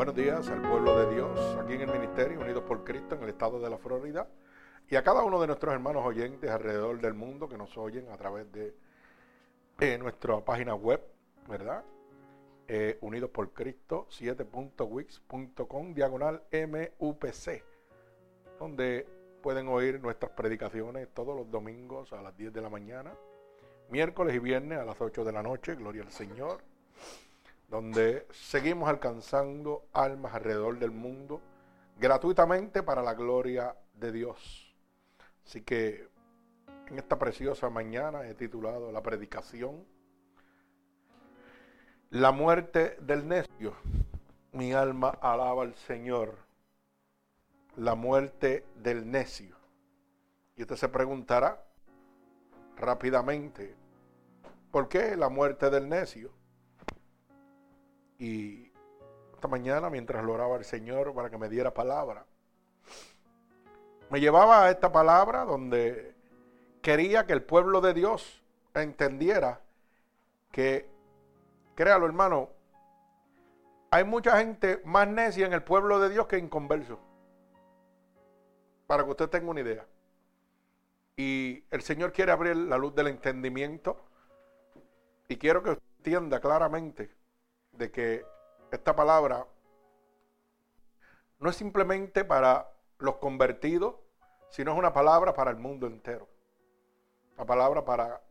Buenos días al pueblo de Dios aquí en el Ministerio Unidos por Cristo en el estado de la Florida y a cada uno de nuestros hermanos oyentes alrededor del mundo que nos oyen a través de nuestra página web, ¿verdad? Eh, Unidos por Cristo 7.wix.com diagonal MUPC, donde pueden oír nuestras predicaciones todos los domingos a las 10 de la mañana, miércoles y viernes a las 8 de la noche, gloria al Señor donde seguimos alcanzando almas alrededor del mundo gratuitamente para la gloria de Dios. Así que en esta preciosa mañana he titulado la predicación La muerte del necio. Mi alma alaba al Señor. La muerte del necio. Y usted se preguntará rápidamente, ¿por qué la muerte del necio? Y esta mañana, mientras lo oraba el Señor para que me diera palabra, me llevaba a esta palabra donde quería que el pueblo de Dios entendiera que, créalo hermano, hay mucha gente más necia en el pueblo de Dios que inconverso. Para que usted tenga una idea. Y el Señor quiere abrir la luz del entendimiento. Y quiero que usted entienda claramente de que esta palabra no es simplemente para los convertidos, sino es una palabra para el mundo entero. Una palabra para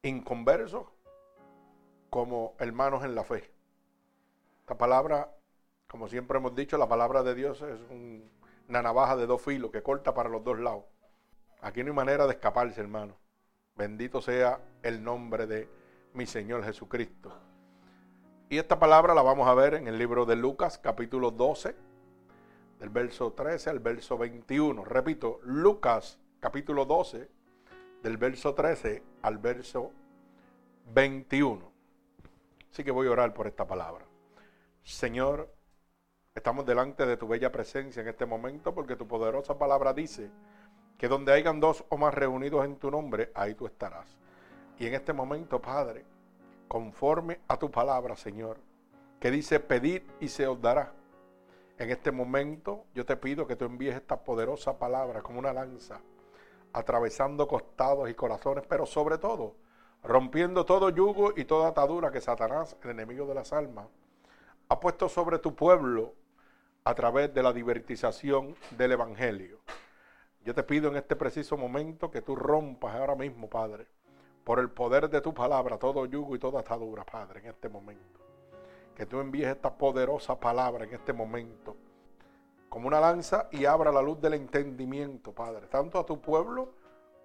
inconversos como hermanos en la fe. Esta palabra, como siempre hemos dicho, la palabra de Dios es una navaja de dos filos que corta para los dos lados. Aquí no hay manera de escaparse, hermano. Bendito sea el nombre de mi Señor Jesucristo. Y esta palabra la vamos a ver en el libro de Lucas, capítulo 12, del verso 13 al verso 21. Repito, Lucas, capítulo 12, del verso 13 al verso 21. Así que voy a orar por esta palabra. Señor, estamos delante de tu bella presencia en este momento porque tu poderosa palabra dice que donde hayan dos o más reunidos en tu nombre, ahí tú estarás. Y en este momento, Padre, conforme a tu palabra, Señor, que dice, pedid y se os dará. En este momento yo te pido que tú envíes esta poderosa palabra como una lanza, atravesando costados y corazones, pero sobre todo rompiendo todo yugo y toda atadura que Satanás, el enemigo de las almas, ha puesto sobre tu pueblo a través de la divertización del Evangelio. Yo te pido en este preciso momento que tú rompas ahora mismo, Padre, por el poder de tu palabra, todo yugo y toda atadura, Padre, en este momento. Que tú envíes esta poderosa palabra en este momento, como una lanza, y abra la luz del entendimiento, Padre, tanto a tu pueblo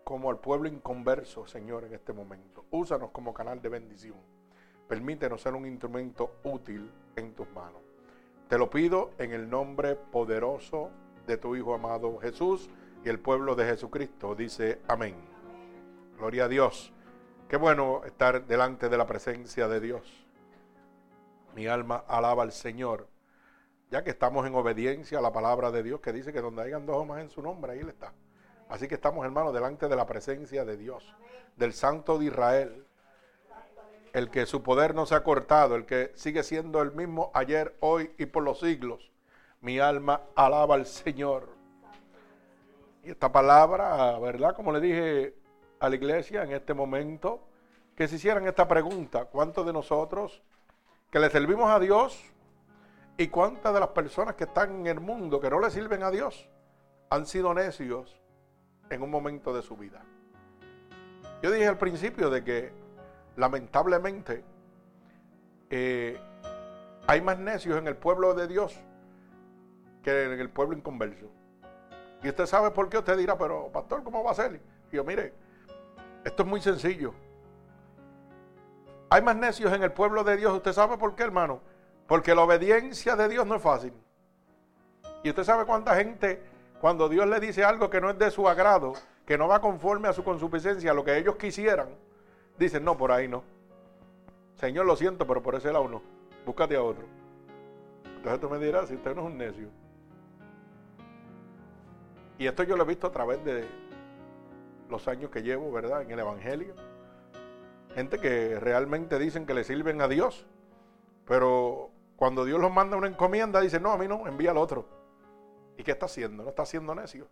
como al pueblo inconverso, Señor, en este momento. Úsanos como canal de bendición. Permítenos ser un instrumento útil en tus manos. Te lo pido en el nombre poderoso de tu Hijo amado Jesús y el pueblo de Jesucristo. Dice amén. Gloria a Dios. Qué bueno estar delante de la presencia de Dios. Mi alma alaba al Señor, ya que estamos en obediencia a la palabra de Dios que dice que donde hayan dos o más en su nombre, ahí Él está. Así que estamos, hermanos, delante de la presencia de Dios, del Santo de Israel, el que su poder no se ha cortado, el que sigue siendo el mismo ayer, hoy y por los siglos. Mi alma alaba al Señor. Y esta palabra, ¿verdad? Como le dije a la iglesia en este momento que se hicieran esta pregunta. ¿Cuántos de nosotros que le servimos a Dios y cuántas de las personas que están en el mundo que no le sirven a Dios han sido necios en un momento de su vida? Yo dije al principio de que lamentablemente eh, hay más necios en el pueblo de Dios que en el pueblo inconverso. Y usted sabe por qué, usted dirá, pero pastor, ¿cómo va a ser? Y yo, mire, esto es muy sencillo. Hay más necios en el pueblo de Dios. ¿Usted sabe por qué, hermano? Porque la obediencia de Dios no es fácil. Y usted sabe cuánta gente, cuando Dios le dice algo que no es de su agrado, que no va conforme a su consuficiencia, a lo que ellos quisieran, dicen, no, por ahí no. Señor, lo siento, pero por ese lado no. Búscate a otro. Entonces tú me dirás, si usted no es un necio. Y esto yo lo he visto a través de, los años que llevo, ¿verdad? En el Evangelio. Gente que realmente dicen que le sirven a Dios, pero cuando Dios los manda una encomienda, dice, no, a mí no, envía al otro. ¿Y qué está haciendo? No está haciendo necio.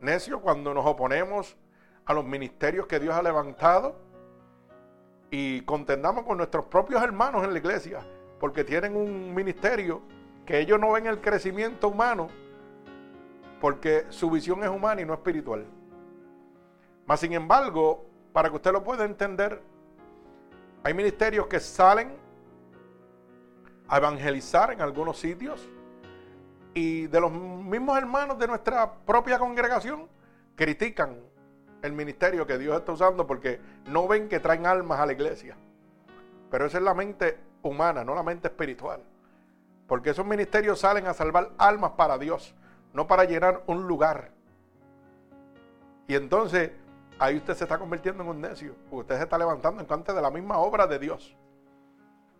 Necio cuando nos oponemos a los ministerios que Dios ha levantado y contendamos con nuestros propios hermanos en la iglesia, porque tienen un ministerio que ellos no ven el crecimiento humano, porque su visión es humana y no espiritual. Mas, sin embargo, para que usted lo pueda entender, hay ministerios que salen a evangelizar en algunos sitios y de los mismos hermanos de nuestra propia congregación critican el ministerio que Dios está usando porque no ven que traen almas a la iglesia. Pero esa es la mente humana, no la mente espiritual. Porque esos ministerios salen a salvar almas para Dios, no para llenar un lugar. Y entonces ahí usted se está convirtiendo en un necio. Usted se está levantando en contra de la misma obra de Dios.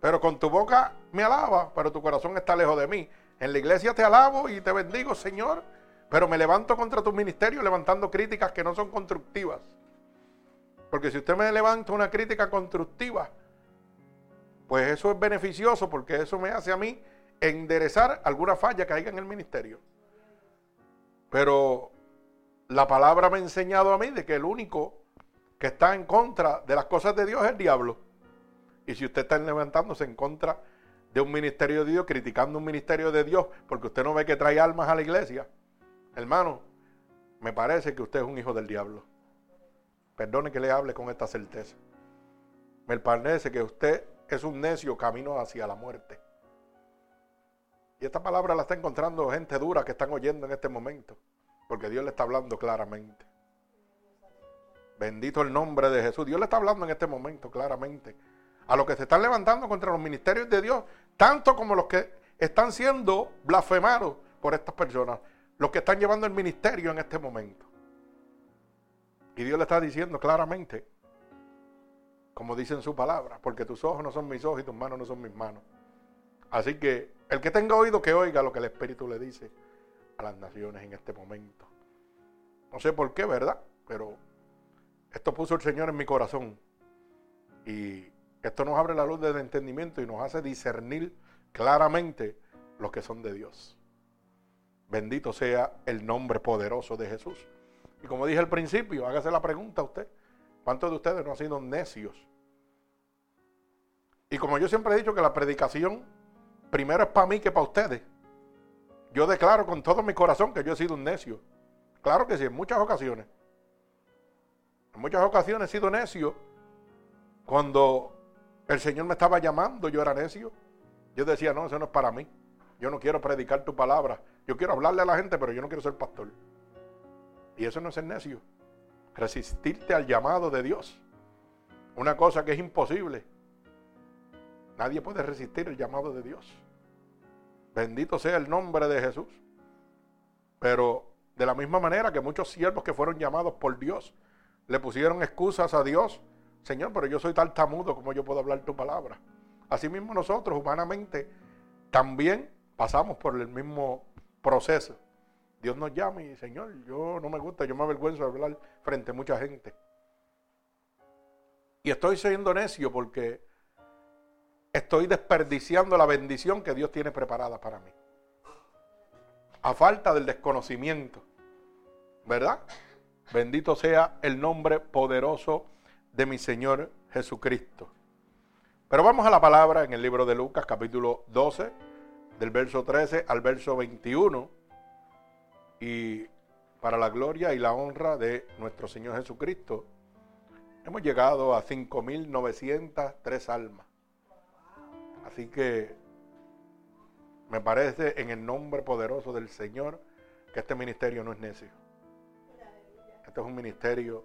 Pero con tu boca me alaba, pero tu corazón está lejos de mí. En la iglesia te alabo y te bendigo, Señor, pero me levanto contra tu ministerio levantando críticas que no son constructivas. Porque si usted me levanta una crítica constructiva, pues eso es beneficioso porque eso me hace a mí enderezar alguna falla que haya en el ministerio. Pero la palabra me ha enseñado a mí de que el único que está en contra de las cosas de Dios es el diablo. Y si usted está levantándose en contra de un ministerio de Dios, criticando un ministerio de Dios, porque usted no ve que trae almas a la iglesia, hermano, me parece que usted es un hijo del diablo. Perdone que le hable con esta certeza. Me parece que usted es un necio camino hacia la muerte. Y esta palabra la está encontrando gente dura que están oyendo en este momento. Porque Dios le está hablando claramente. Bendito el nombre de Jesús. Dios le está hablando en este momento claramente. A los que se están levantando contra los ministerios de Dios, tanto como los que están siendo blasfemados por estas personas, los que están llevando el ministerio en este momento. Y Dios le está diciendo claramente, como dice en su palabra, porque tus ojos no son mis ojos y tus manos no son mis manos. Así que el que tenga oído que oiga lo que el Espíritu le dice las naciones en este momento. No sé por qué, ¿verdad? Pero esto puso el Señor en mi corazón. Y esto nos abre la luz del entendimiento y nos hace discernir claramente los que son de Dios. Bendito sea el nombre poderoso de Jesús. Y como dije al principio, hágase la pregunta a usted. ¿Cuántos de ustedes no han sido necios? Y como yo siempre he dicho que la predicación primero es para mí que para ustedes. Yo declaro con todo mi corazón que yo he sido un necio. Claro que sí, en muchas ocasiones. En muchas ocasiones he sido necio. Cuando el Señor me estaba llamando, yo era necio. Yo decía, no, eso no es para mí. Yo no quiero predicar tu palabra. Yo quiero hablarle a la gente, pero yo no quiero ser pastor. Y eso no es ser necio. Resistirte al llamado de Dios. Una cosa que es imposible. Nadie puede resistir el llamado de Dios. Bendito sea el nombre de Jesús. Pero de la misma manera que muchos siervos que fueron llamados por Dios le pusieron excusas a Dios, Señor, pero yo soy tartamudo, como yo puedo hablar tu palabra? Asimismo nosotros humanamente también pasamos por el mismo proceso. Dios nos llama y, Señor, yo no me gusta, yo me avergüenzo de hablar frente a mucha gente. Y estoy siendo necio porque estoy desperdiciando la bendición que Dios tiene preparada para mí. A falta del desconocimiento. ¿Verdad? Bendito sea el nombre poderoso de mi Señor Jesucristo. Pero vamos a la palabra en el libro de Lucas capítulo 12, del verso 13 al verso 21. Y para la gloria y la honra de nuestro Señor Jesucristo, hemos llegado a 5.903 almas. Así que me parece en el nombre poderoso del Señor que este ministerio no es necio. Este es un ministerio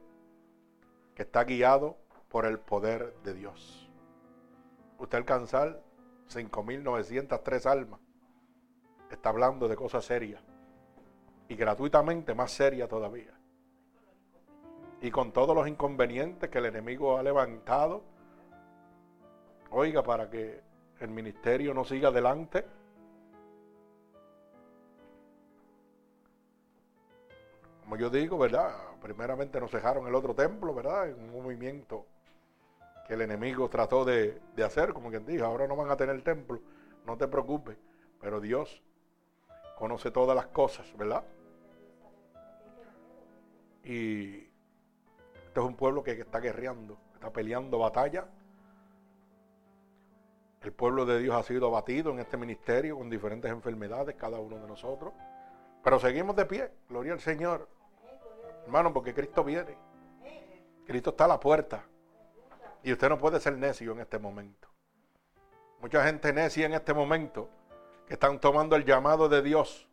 que está guiado por el poder de Dios. Usted alcanzar 5.903 almas. Está hablando de cosas serias. Y gratuitamente más serias todavía. Y con todos los inconvenientes que el enemigo ha levantado. Oiga, para que el ministerio no siga adelante. Como yo digo, ¿verdad? Primeramente nos dejaron el otro templo, ¿verdad? En un movimiento que el enemigo trató de, de hacer, como quien dijo, ahora no van a tener templo, no te preocupes, pero Dios conoce todas las cosas, ¿verdad? Y este es un pueblo que está guerreando, está peleando batalla. El pueblo de Dios ha sido abatido en este ministerio con diferentes enfermedades, cada uno de nosotros. Pero seguimos de pie, gloria al Señor. Hermano, porque Cristo viene. Cristo está a la puerta. Y usted no puede ser necio en este momento. Mucha gente necia en este momento que están tomando el llamado de Dios.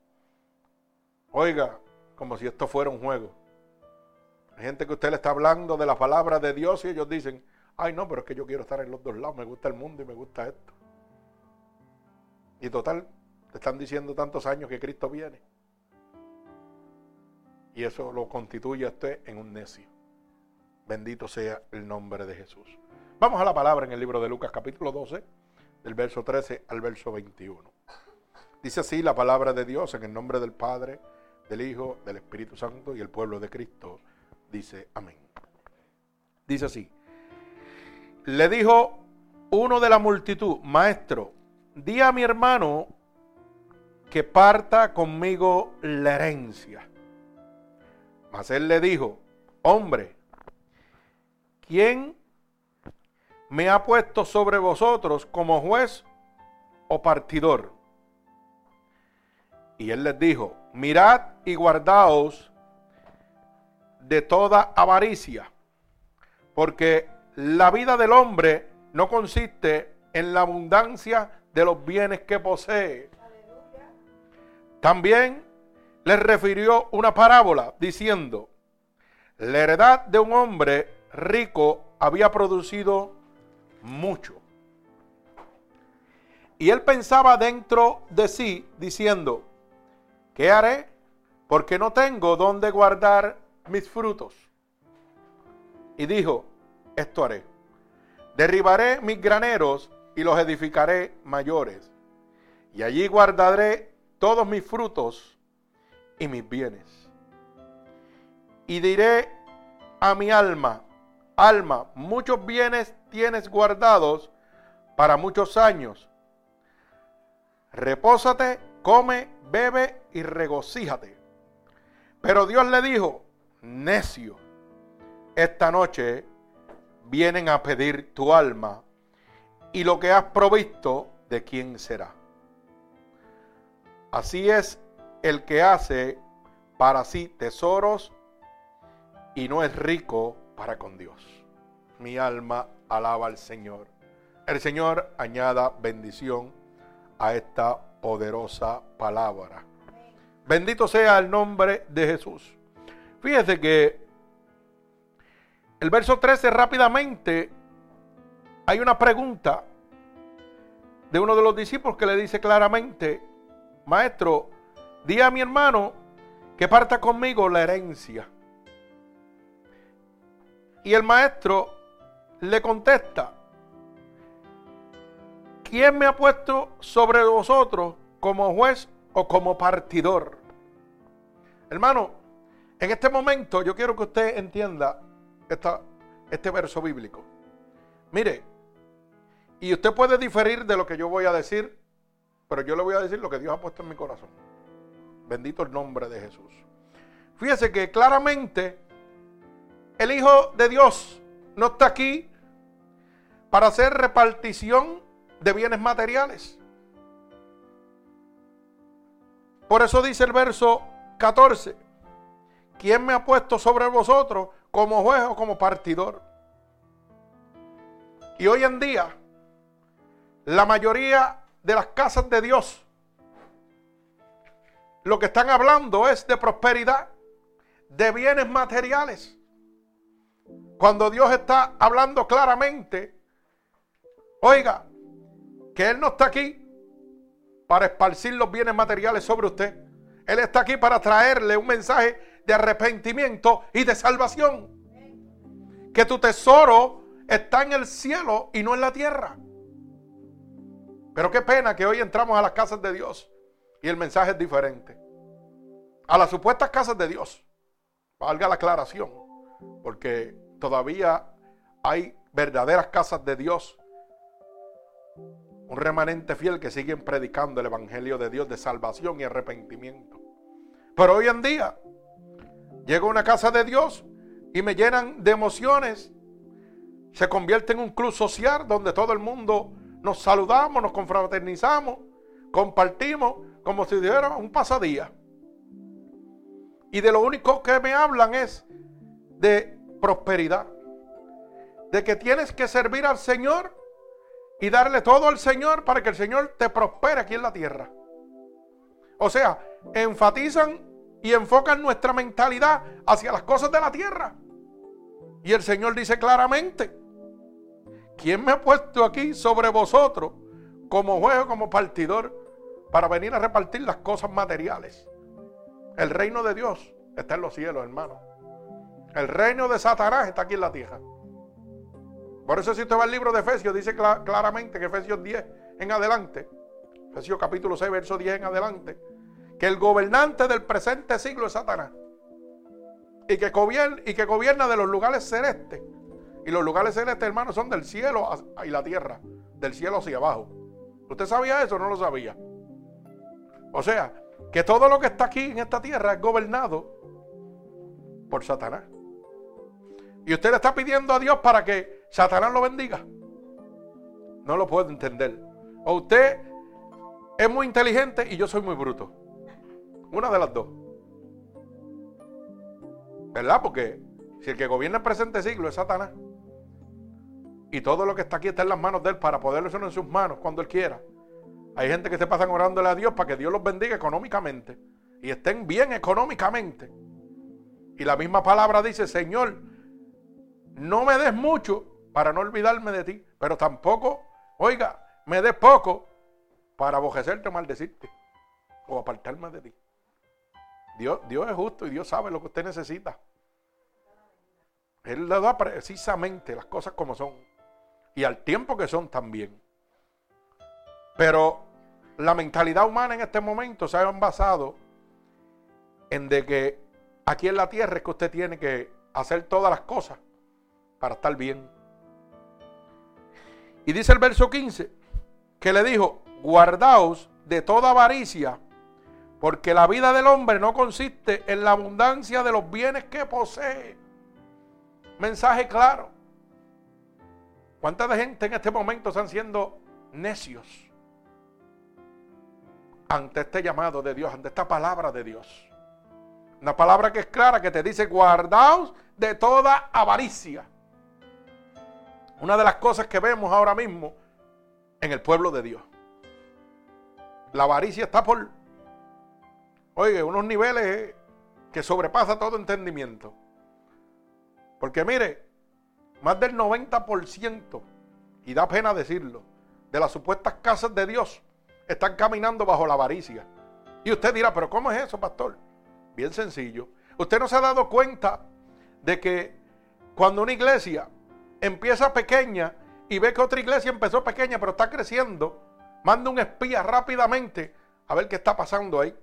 Oiga, como si esto fuera un juego. Hay gente que usted le está hablando de la palabra de Dios y ellos dicen, ay no, pero es que yo quiero estar en los dos lados, me gusta el mundo y me gusta esto. Y total, te están diciendo tantos años que Cristo viene. Y eso lo constituye a usted en un necio. Bendito sea el nombre de Jesús. Vamos a la palabra en el libro de Lucas capítulo 12, del verso 13 al verso 21. Dice así la palabra de Dios en el nombre del Padre, del Hijo, del Espíritu Santo y el pueblo de Cristo dice amén. Dice así, le dijo uno de la multitud, maestro, di a mi hermano que parta conmigo la herencia. Mas él le dijo, hombre, ¿quién me ha puesto sobre vosotros como juez o partidor? Y él les dijo, mirad y guardaos de toda avaricia, porque la vida del hombre no consiste en la abundancia de los bienes que posee. También les refirió una parábola diciendo, la heredad de un hombre rico había producido mucho. Y él pensaba dentro de sí diciendo, ¿qué haré? Porque no tengo donde guardar mis frutos. Y dijo, esto haré. Derribaré mis graneros y los edificaré mayores. Y allí guardaré todos mis frutos y mis bienes. Y diré a mi alma, alma, muchos bienes tienes guardados para muchos años. Repósate, come, bebe y regocíjate. Pero Dios le dijo, necio, esta noche vienen a pedir tu alma y lo que has provisto, ¿de quién será? Así es el que hace para sí tesoros y no es rico para con Dios. Mi alma alaba al Señor. El Señor añada bendición a esta poderosa palabra. Bendito sea el nombre de Jesús. Fíjese que el verso 13 rápidamente hay una pregunta de uno de los discípulos que le dice claramente, maestro, di a mi hermano que parta conmigo la herencia. Y el maestro le contesta, ¿quién me ha puesto sobre vosotros como juez o como partidor? Hermano, en este momento yo quiero que usted entienda este verso bíblico. Mire, y usted puede diferir de lo que yo voy a decir, pero yo le voy a decir lo que Dios ha puesto en mi corazón. Bendito el nombre de Jesús. Fíjese que claramente el Hijo de Dios no está aquí para hacer repartición de bienes materiales. Por eso dice el verso 14, ¿quién me ha puesto sobre vosotros como juez o como partidor? Y hoy en día, la mayoría de las casas de Dios, lo que están hablando es de prosperidad, de bienes materiales. Cuando Dios está hablando claramente, oiga, que Él no está aquí para esparcir los bienes materiales sobre usted. Él está aquí para traerle un mensaje de arrepentimiento y de salvación. Que tu tesoro está en el cielo y no en la tierra. Pero qué pena que hoy entramos a las casas de Dios y el mensaje es diferente. A las supuestas casas de Dios. Valga la aclaración. Porque todavía hay verdaderas casas de Dios. Un remanente fiel que siguen predicando el Evangelio de Dios de salvación y arrepentimiento. Pero hoy en día llego a una casa de Dios y me llenan de emociones. Se convierte en un club social donde todo el mundo nos saludamos, nos confraternizamos, compartimos como si fuera un pasadía. Y de lo único que me hablan es de prosperidad. De que tienes que servir al Señor y darle todo al Señor para que el Señor te prospere aquí en la tierra. O sea, enfatizan y enfocan nuestra mentalidad hacia las cosas de la tierra. Y el Señor dice claramente, ¿quién me ha puesto aquí sobre vosotros como juez como partidor para venir a repartir las cosas materiales? El reino de Dios está en los cielos, hermano. El reino de Satanás está aquí en la tierra. Por eso si usted va al libro de Efesios, dice claramente que Efesios 10 en adelante, Efesios capítulo 6, verso 10 en adelante, que el gobernante del presente siglo es Satanás. Y que, gobierna, y que de los lugares celestes. Y los lugares celestes, hermano, son del cielo y la tierra. Del cielo hacia abajo. ¿Usted sabía eso o no lo sabía? O sea, que todo lo que está aquí en esta tierra es gobernado por Satanás. Y usted le está pidiendo a Dios para que Satanás lo bendiga. No lo puedo entender. O usted es muy inteligente y yo soy muy bruto. Una de las dos. ¿Verdad? Porque si el que gobierna el presente siglo es Satanás. Y todo lo que está aquí está en las manos de él para poderlo hacer en sus manos cuando él quiera. Hay gente que se pasan orándole a Dios para que Dios los bendiga económicamente y estén bien económicamente. Y la misma palabra dice, Señor, no me des mucho para no olvidarme de ti, pero tampoco, oiga, me des poco para abojecerte o maldecirte o apartarme de ti. Dios, Dios es justo y Dios sabe lo que usted necesita. Él le da precisamente las cosas como son y al tiempo que son también. Pero la mentalidad humana en este momento se ha basado en de que aquí en la tierra es que usted tiene que hacer todas las cosas para estar bien. Y dice el verso 15 que le dijo, guardaos de toda avaricia, porque la vida del hombre no consiste en la abundancia de los bienes que posee. Mensaje claro. ¿Cuánta de gente en este momento están siendo necios? ante este llamado de Dios, ante esta palabra de Dios. Una palabra que es clara, que te dice, guardaos de toda avaricia. Una de las cosas que vemos ahora mismo en el pueblo de Dios. La avaricia está por, oye, unos niveles que sobrepasa todo entendimiento. Porque mire, más del 90%, y da pena decirlo, de las supuestas casas de Dios están caminando bajo la avaricia. Y usted dirá, pero ¿cómo es eso, pastor? Bien sencillo. Usted no se ha dado cuenta de que cuando una iglesia empieza pequeña y ve que otra iglesia empezó pequeña pero está creciendo, manda un espía rápidamente a ver qué está pasando ahí.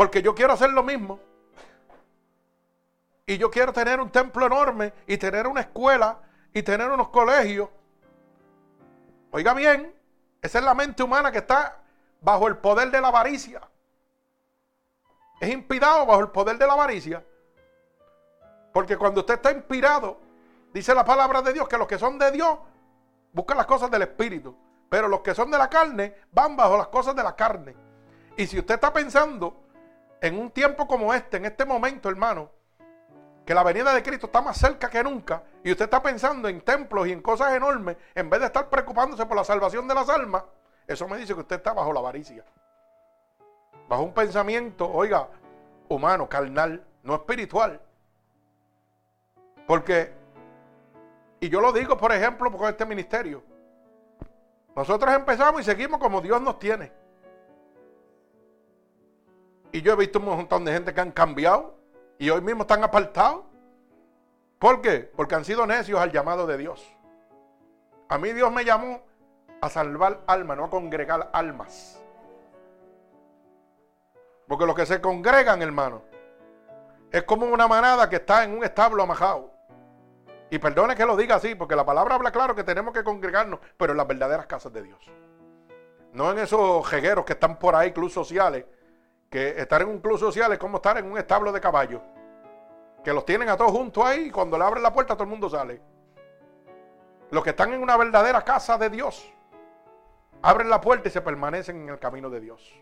Porque yo quiero hacer lo mismo. Y yo quiero tener un templo enorme y tener una escuela y tener unos colegios. Oiga bien, esa es la mente humana que está bajo el poder de la avaricia. Es inspirado bajo el poder de la avaricia. Porque cuando usted está inspirado, dice la palabra de Dios que los que son de Dios buscan las cosas del Espíritu. Pero los que son de la carne van bajo las cosas de la carne. Y si usted está pensando en un tiempo como este, en este momento, hermano, que la venida de Cristo está más cerca que nunca y usted está pensando en templos y en cosas enormes en vez de estar preocupándose por la salvación de las almas, eso me dice que usted está bajo la avaricia. Bajo un pensamiento, oiga, humano, carnal, no espiritual. Porque, y yo lo digo, por ejemplo, con este ministerio. Nosotros empezamos y seguimos como Dios nos tiene. Y yo he visto un montón de gente que han cambiado y hoy mismo están apartados. ¿Por qué? Porque han sido necios al llamado de Dios. A mí Dios me llamó a salvar almas, no a congregar almas. Porque los que se congregan, hermano, es como una manada que está en un establo amajado. Y perdone que lo diga así, porque la palabra habla claro que tenemos que congregarnos, pero en las verdaderas casas de Dios. No en esos jegueros que están por ahí, clubes sociales, que estar en un club social es como estar en un establo de caballos. Que los tienen a todos juntos ahí y cuando le abren la puerta todo el mundo sale. Los que están en una verdadera casa de Dios, abren la puerta y se permanecen en el camino de Dios.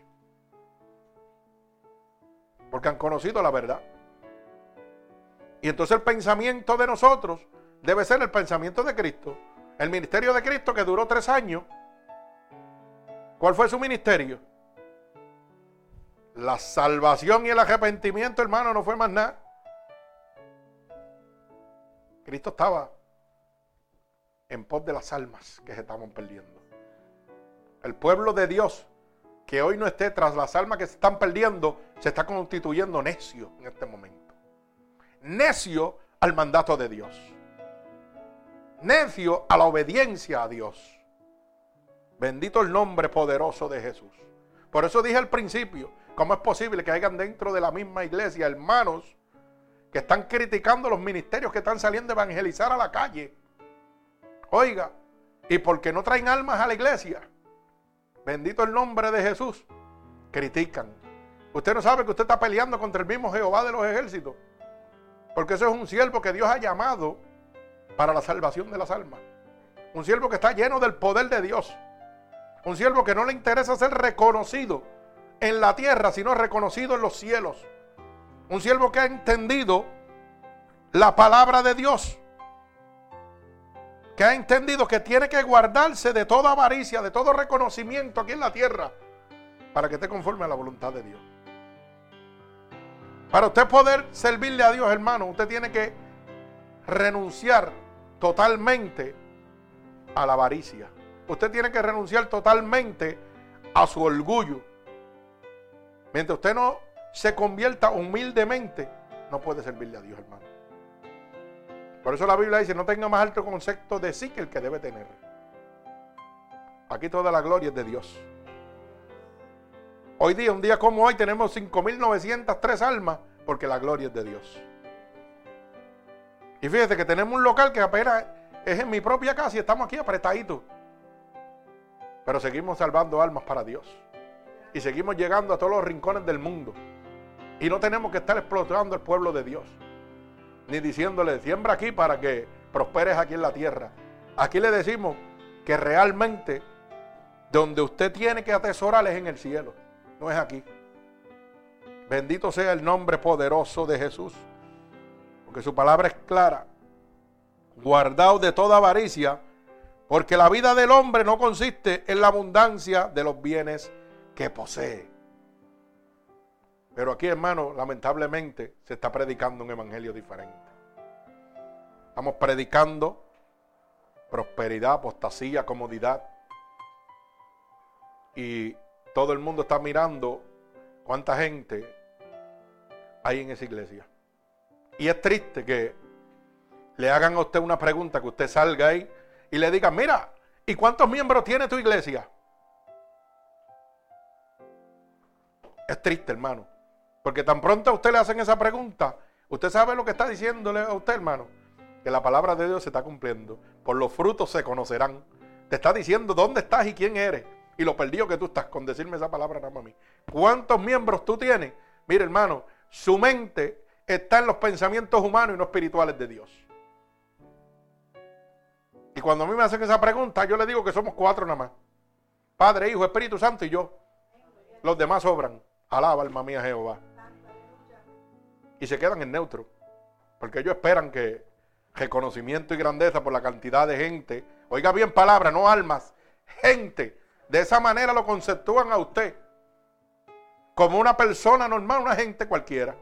Porque han conocido la verdad. Y entonces el pensamiento de nosotros debe ser el pensamiento de Cristo. El ministerio de Cristo que duró tres años. ¿Cuál fue su ministerio? La salvación y el arrepentimiento, hermano, no fue más nada. Cristo estaba en pos de las almas que se estaban perdiendo. El pueblo de Dios que hoy no esté tras las almas que se están perdiendo, se está constituyendo necio en este momento. Necio al mandato de Dios. Necio a la obediencia a Dios. Bendito el nombre poderoso de Jesús. Por eso dije al principio, ¿cómo es posible que hayan dentro de la misma iglesia hermanos que están criticando los ministerios que están saliendo a evangelizar a la calle? Oiga, ¿y por qué no traen almas a la iglesia? Bendito el nombre de Jesús. Critican. Usted no sabe que usted está peleando contra el mismo Jehová de los ejércitos. Porque eso es un siervo que Dios ha llamado para la salvación de las almas. Un siervo que está lleno del poder de Dios. Un siervo que no le interesa ser reconocido en la tierra, sino reconocido en los cielos. Un siervo que ha entendido la palabra de Dios. Que ha entendido que tiene que guardarse de toda avaricia, de todo reconocimiento aquí en la tierra, para que esté conforme a la voluntad de Dios. Para usted poder servirle a Dios, hermano, usted tiene que renunciar totalmente a la avaricia. Usted tiene que renunciar totalmente a su orgullo. Mientras usted no se convierta humildemente, no puede servirle a Dios, hermano. Por eso la Biblia dice, no tenga más alto concepto de sí que el que debe tener. Aquí toda la gloria es de Dios. Hoy día, un día como hoy, tenemos 5.903 almas porque la gloria es de Dios. Y fíjese que tenemos un local que apenas es en mi propia casa y estamos aquí apretaditos. Pero seguimos salvando almas para Dios. Y seguimos llegando a todos los rincones del mundo. Y no tenemos que estar explotando el pueblo de Dios. Ni diciéndole, siembra aquí para que prosperes aquí en la tierra. Aquí le decimos que realmente donde usted tiene que atesorar es en el cielo. No es aquí. Bendito sea el nombre poderoso de Jesús. Porque su palabra es clara. Guardado de toda avaricia porque la vida del hombre no consiste en la abundancia de los bienes que posee. Pero aquí, hermano, lamentablemente se está predicando un evangelio diferente. Estamos predicando prosperidad, apostasía, comodidad. Y todo el mundo está mirando cuánta gente hay en esa iglesia. Y es triste que le hagan a usted una pregunta, que usted salga ahí y le digan, mira, ¿y cuántos miembros tiene tu iglesia? Es triste, hermano. Porque tan pronto a usted le hacen esa pregunta, usted sabe lo que está diciéndole a usted, hermano. Que la palabra de Dios se está cumpliendo. Por los frutos se conocerán. Te está diciendo dónde estás y quién eres. Y lo perdido que tú estás con decirme esa palabra nada más a mí. ¿Cuántos miembros tú tienes? Mire, hermano, su mente está en los pensamientos humanos y no espirituales de Dios. Y cuando a mí me hacen esa pregunta, yo le digo que somos cuatro nada más. Padre, Hijo, Espíritu Santo y yo. Los demás sobran. Alaba, alma mía, Jehová. Y se quedan en neutro. Porque ellos esperan que reconocimiento y grandeza por la cantidad de gente. Oiga bien palabra, no almas. Gente. De esa manera lo conceptúan a usted. Como una persona normal, una gente cualquiera.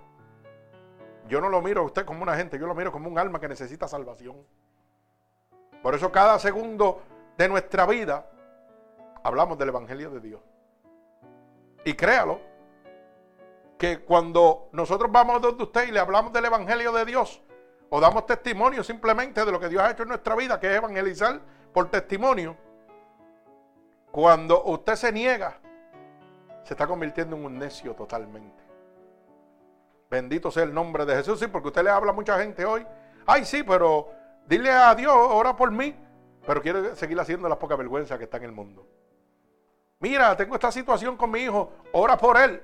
Yo no lo miro a usted como una gente, yo lo miro como un alma que necesita salvación. Por eso cada segundo de nuestra vida hablamos del Evangelio de Dios. Y créalo, que cuando nosotros vamos donde usted y le hablamos del Evangelio de Dios, o damos testimonio simplemente de lo que Dios ha hecho en nuestra vida, que es evangelizar por testimonio, cuando usted se niega, se está convirtiendo en un necio totalmente. Bendito sea el nombre de Jesús, sí, porque usted le habla a mucha gente hoy. Ay, sí, pero Dile a Dios, ora por mí, pero quiere seguir haciendo las pocas vergüenzas que está en el mundo. Mira, tengo esta situación con mi hijo, ora por él.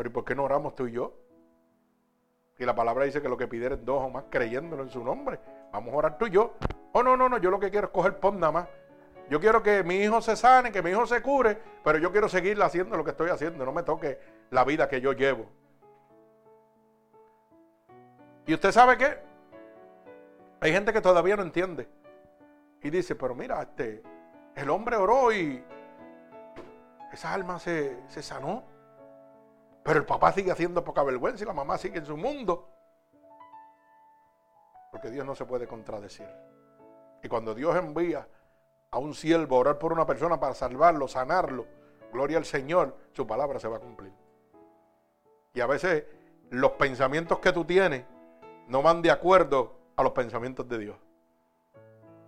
Pero ¿y por qué no oramos tú y yo? Y la palabra dice que lo que pidieres dos o más creyéndolo en su nombre. Vamos a orar tú y yo. Oh, no, no, no, yo lo que quiero es coger pon nada más. Yo quiero que mi hijo se sane, que mi hijo se cure, pero yo quiero seguir haciendo lo que estoy haciendo. No me toque la vida que yo llevo. Y usted sabe que hay gente que todavía no entiende. Y dice, pero mira, este, el hombre oró y esa alma se, se sanó. Pero el papá sigue haciendo poca vergüenza y la mamá sigue en su mundo. Porque Dios no se puede contradecir. Y cuando Dios envía a un siervo a orar por una persona para salvarlo, sanarlo, gloria al Señor, su palabra se va a cumplir. Y a veces los pensamientos que tú tienes no van de acuerdo a los pensamientos de Dios.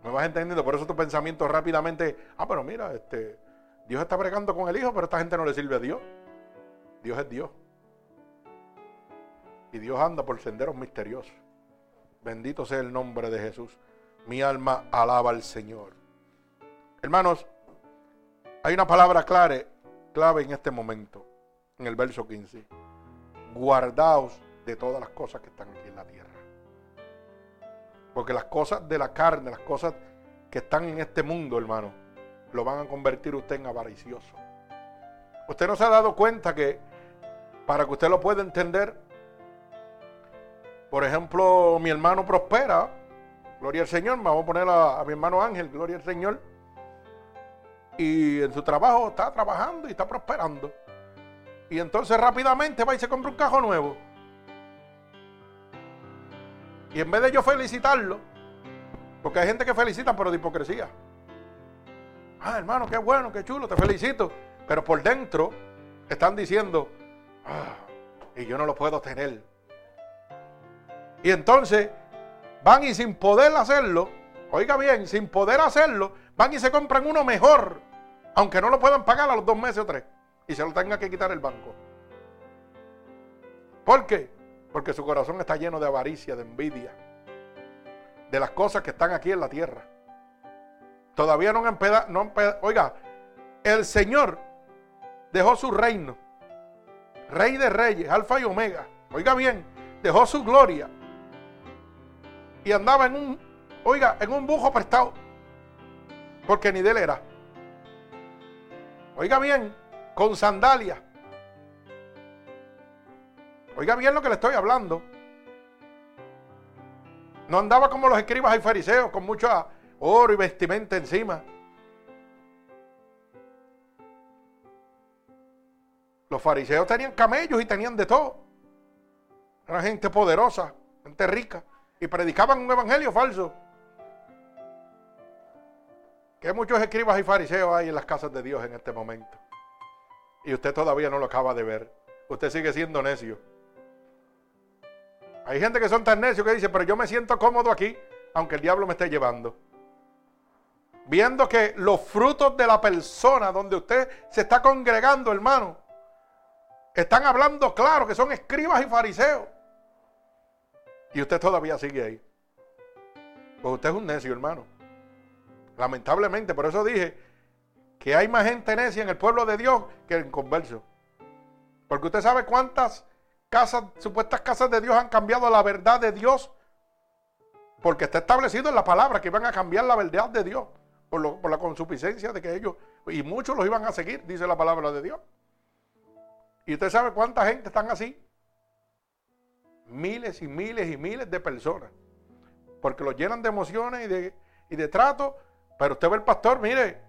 ¿Me vas entendiendo? Por eso tu pensamiento rápidamente, ah, pero mira, este, Dios está bregando con el Hijo, pero esta gente no le sirve a Dios. Dios es Dios. Y Dios anda por senderos misteriosos. Bendito sea el nombre de Jesús. Mi alma alaba al Señor. Hermanos, hay una palabra clave, clave en este momento, en el verso 15. Guardaos de todas las cosas que están aquí en la tierra. Porque las cosas de la carne, las cosas que están en este mundo, hermano, lo van a convertir usted en avaricioso. Usted no se ha dado cuenta que para que usted lo pueda entender, por ejemplo, mi hermano prospera, gloria al Señor, vamos a poner a, mi hermano Ángel, gloria al Señor, y en su trabajo está trabajando y está prosperando. Y entonces rápidamente va y se compra un cajo nuevo. Y en vez de yo felicitarlo, porque hay gente que felicita pero de hipocresía. Ah, hermano, qué bueno, qué chulo, te felicito. Pero por dentro están diciendo, ah, y yo no lo puedo tener. Y entonces van y sin poder hacerlo, oiga bien, sin poder hacerlo, van y se compran uno mejor, aunque no lo puedan pagar a los dos meses o tres, y se lo tenga que quitar el banco. ¿Por qué? Porque su corazón está lleno de avaricia, de envidia, de las cosas que están aquí en la tierra. Todavía no han no oiga, el Señor dejó su reino, Rey de Reyes, Alfa y Omega. Oiga bien, dejó su gloria y andaba en un, oiga, en un bujo prestado, porque ni de él era. Oiga bien, con sandalias Oiga bien lo que le estoy hablando. No andaba como los escribas y fariseos con mucho oro y vestimenta encima. Los fariseos tenían camellos y tenían de todo. Era gente poderosa, gente rica. Y predicaban un evangelio falso. Que muchos escribas y fariseos hay en las casas de Dios en este momento. Y usted todavía no lo acaba de ver. Usted sigue siendo necio. Hay gente que son tan necios que dice, pero yo me siento cómodo aquí, aunque el diablo me esté llevando. Viendo que los frutos de la persona donde usted se está congregando, hermano, están hablando claro que son escribas y fariseos. Y usted todavía sigue ahí. Pues usted es un necio, hermano. Lamentablemente, por eso dije que hay más gente necia en el pueblo de Dios que en converso. Porque usted sabe cuántas casas, supuestas casas de Dios han cambiado la verdad de Dios. Porque está establecido en la palabra que iban a cambiar la verdad de Dios. Por, por la consuficiencia de que ellos, y muchos los iban a seguir, dice la palabra de Dios. Y usted sabe cuánta gente están así. Miles y miles y miles de personas. Porque los llenan de emociones y de, y de trato. Pero usted ve el pastor, mire,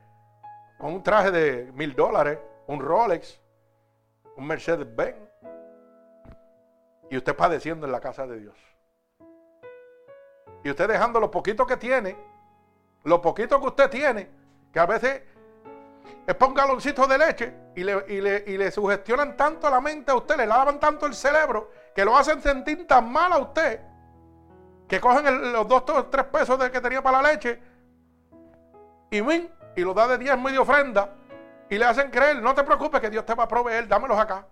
con un traje de mil dólares, un Rolex, un Mercedes-Benz y usted padeciendo en la casa de Dios. Y usted dejando lo poquito que tiene, lo poquito que usted tiene, que a veces es para un galoncito de leche y le, y le, sugestionan tanto la mente a usted, le lavan tanto el cerebro, que lo hacen sentir tan mal a usted, que cogen los dos o tres pesos de que tenía para la leche y y lo da de diezmo y de ofrenda y le hacen creer, no te preocupes que Dios te va a proveer, dámelos acá.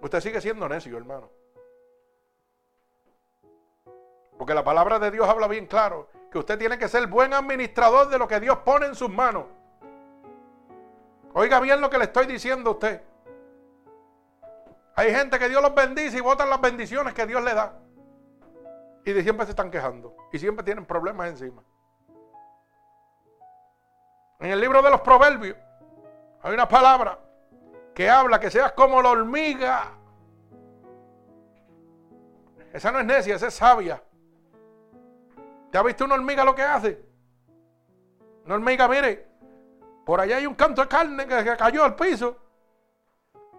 Usted sigue siendo necio, hermano. Porque la palabra de Dios habla bien claro que usted tiene que ser buen administrador de lo que Dios pone en sus manos. Oiga bien lo que le estoy diciendo a usted. Hay gente que Dios los bendice y votan las bendiciones que Dios le da. Y de siempre se están quejando. Y siempre tienen problemas encima. En el libro de los proverbios hay una palabra que habla que seas como la hormiga. Esa no es necia, esa es sabia. ¿Te ha visto una hormiga lo que hace? Una hormiga, mire, por allá hay un canto de carne que, cayó al piso.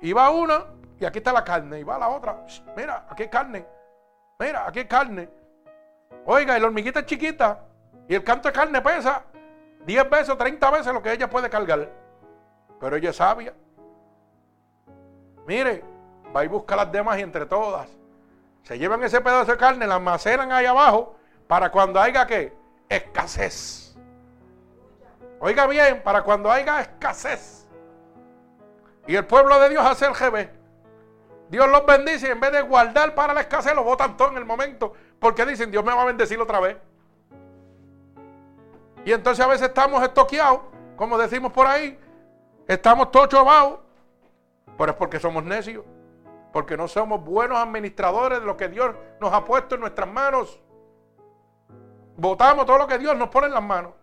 Y va una y aquí está la carne. Y va la otra. Mira, aquí hay carne. Mira, aquí hay carne. Oiga, y la hormiguita es chiquita. Y el canto de carne pesa 10 veces o 30 veces lo que ella puede cargar. Pero ella es sabia. Mire, va y busca las demás y entre todas. Se llevan ese pedazo de carne, la almacenan ahí abajo para cuando haya qué? Escasez. Oiga bien, para cuando haya escasez. Y el pueblo de Dios hace el GB. Dios los bendice y en vez de guardar para la escasez, lo botan todo en el momento. Porque dicen, Dios me va a bendecir otra vez. Y entonces a veces estamos estoqueados, como decimos por ahí. Estamos todos chovados. Pero es porque somos necios. Porque no somos buenos administradores de lo que Dios nos ha puesto en nuestras manos. Votamos todo lo que Dios nos pone en las manos.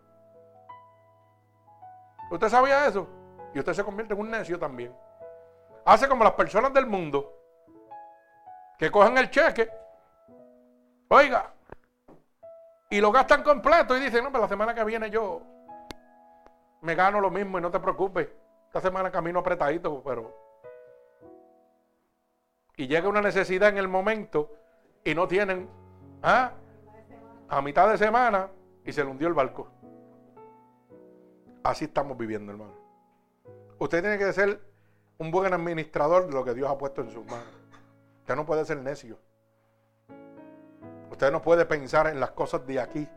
¿Usted sabía eso? Y usted se convierte en un necio también. Hace como las personas del mundo que cogen el cheque, oiga, y lo gastan completo y dicen, no, pero la semana que viene yo me gano lo mismo y no te preocupes. Esta semana camino apretadito, pero... Y llega una necesidad en el momento y no tienen... ¿ah? A mitad de semana y se le hundió el barco. Así estamos viviendo, hermano. Usted tiene que ser un buen administrador de lo que Dios ha puesto en sus manos. Usted no puede ser necio. Usted no puede pensar en las cosas de aquí.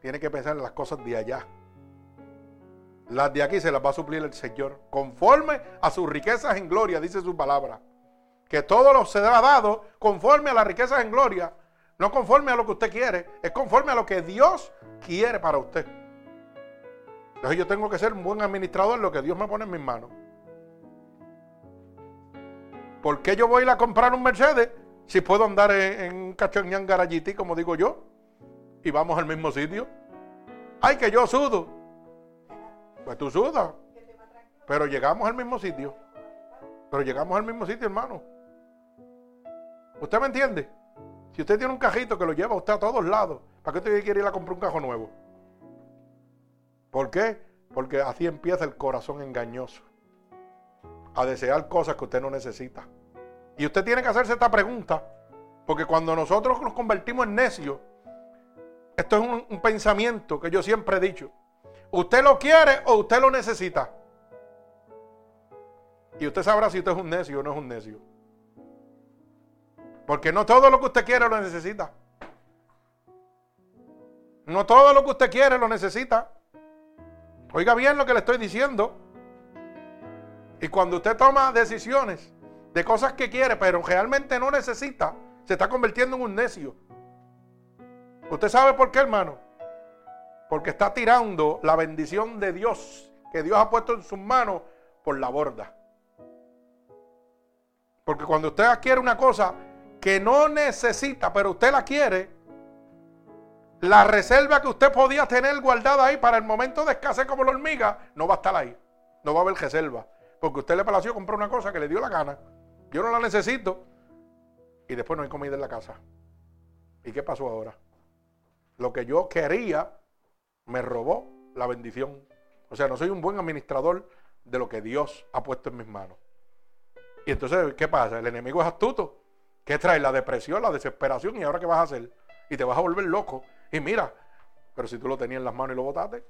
Tiene que pensar en las cosas de allá. Las de aquí se las va a suplir el Señor. Conforme a sus riquezas en gloria, dice su palabra. Que todo lo será dado conforme a las riquezas en gloria no conforme a lo que usted quiere, es conforme a lo que Dios quiere para usted. Entonces yo tengo que ser un buen administrador de lo que Dios me pone en mis manos. ¿Por qué yo voy a ir a comprar un Mercedes si puedo andar en, un cachoñán garalliti, como digo yo? Y vamos al mismo sitio. Ay, que yo sudo. Pues tú sudas. Pero llegamos al mismo sitio. Pero llegamos al mismo sitio, hermano. ¿Usted me entiende? Si usted tiene un cajito que lo lleva usted a todos lados, ¿para qué usted quiere ir a comprar un cajo nuevo? ¿Por qué? Porque así empieza el corazón engañoso. A desear cosas que usted no necesita. Y usted tiene que hacerse esta pregunta. Porque cuando nosotros nos convertimos en necios, esto es un, un pensamiento que yo siempre he dicho. ¿Usted lo quiere o usted lo necesita? Y usted sabrá si usted es un necio o no es un necio. Porque no todo lo que usted quiere lo necesita. No todo lo que usted quiere lo necesita. Oiga bien lo que le estoy diciendo. Y cuando usted toma decisiones de cosas que quiere, pero realmente no necesita, se está convirtiendo en un necio. ¿Usted sabe por qué, hermano? Porque está tirando la bendición de Dios que Dios ha puesto en sus manos por la borda. Porque cuando usted adquiere una cosa que no necesita, pero usted la quiere, la reserva que usted podía tener guardada ahí para el momento de escasez como la hormiga, no va a estar ahí. No va a haber reserva. Porque usted le palació comprar una cosa que le dio la gana. Yo no la necesito. Y después no hay comida en la casa. ¿Y qué pasó ahora? Lo que yo quería me robó la bendición. O sea, no soy un buen administrador de lo que Dios ha puesto en mis manos. Y entonces, ¿qué pasa? El enemigo es astuto. ¿Qué trae? La depresión, la desesperación. ¿Y ahora qué vas a hacer? Y te vas a volver loco. Y mira, pero si tú lo tenías en las manos y lo botaste.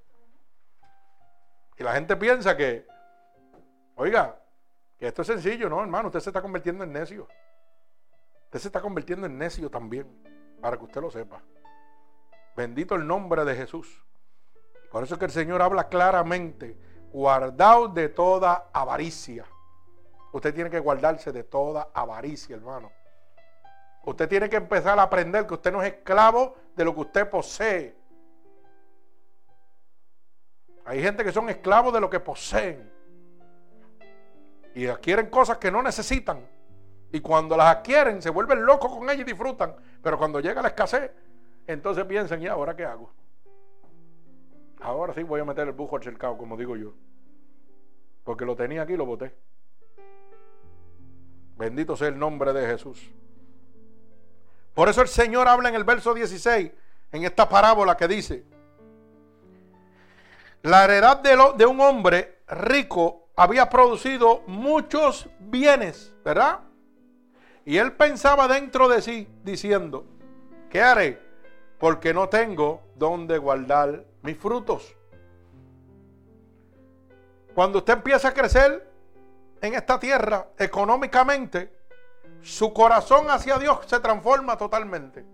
Y la gente piensa que, oiga, que esto es sencillo, ¿no, hermano? Usted se está convirtiendo en necio. Usted se está convirtiendo en necio también, para que usted lo sepa. Bendito el nombre de Jesús. Por eso es que el Señor habla claramente, guardaos de toda avaricia. Usted tiene que guardarse de toda avaricia, hermano. Usted tiene que empezar a aprender que usted no es esclavo de lo que usted posee. Hay gente que son esclavos de lo que poseen. Y adquieren cosas que no necesitan. Y cuando las adquieren, se vuelven locos con ellas y disfrutan. Pero cuando llega la escasez, entonces piensan, ¿y ahora qué hago? Ahora sí voy a meter el bujo al cercado, como digo yo. Porque lo tenía aquí y lo boté. Bendito sea el nombre de Jesús. Por eso el Señor habla en el verso 16, en esta parábola que dice, la heredad de, un hombre rico había producido muchos bienes, ¿verdad? Y él pensaba dentro de sí, diciendo, ¿qué haré? Porque no tengo donde guardar mis frutos. Cuando usted empieza a crecer en esta tierra económicamente, su corazón hacia Dios se transforma totalmente.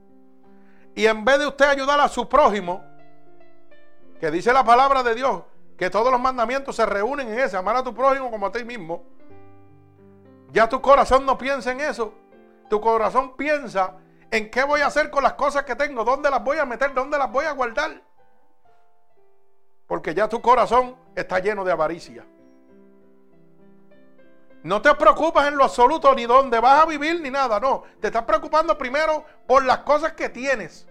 Y en vez de usted ayudar a su prójimo, que dice la palabra de Dios, que todos los mandamientos se reúnen en ese, amar a tu prójimo como a ti mismo, ya tu corazón no piensa en eso. Tu corazón piensa en qué voy a hacer con las cosas que tengo, dónde las voy a meter, dónde las voy a guardar. Porque ya tu corazón está lleno de avaricia. No te preocupas en lo absoluto ni dónde vas a vivir ni nada, no. Te estás preocupando primero por las cosas que tienes.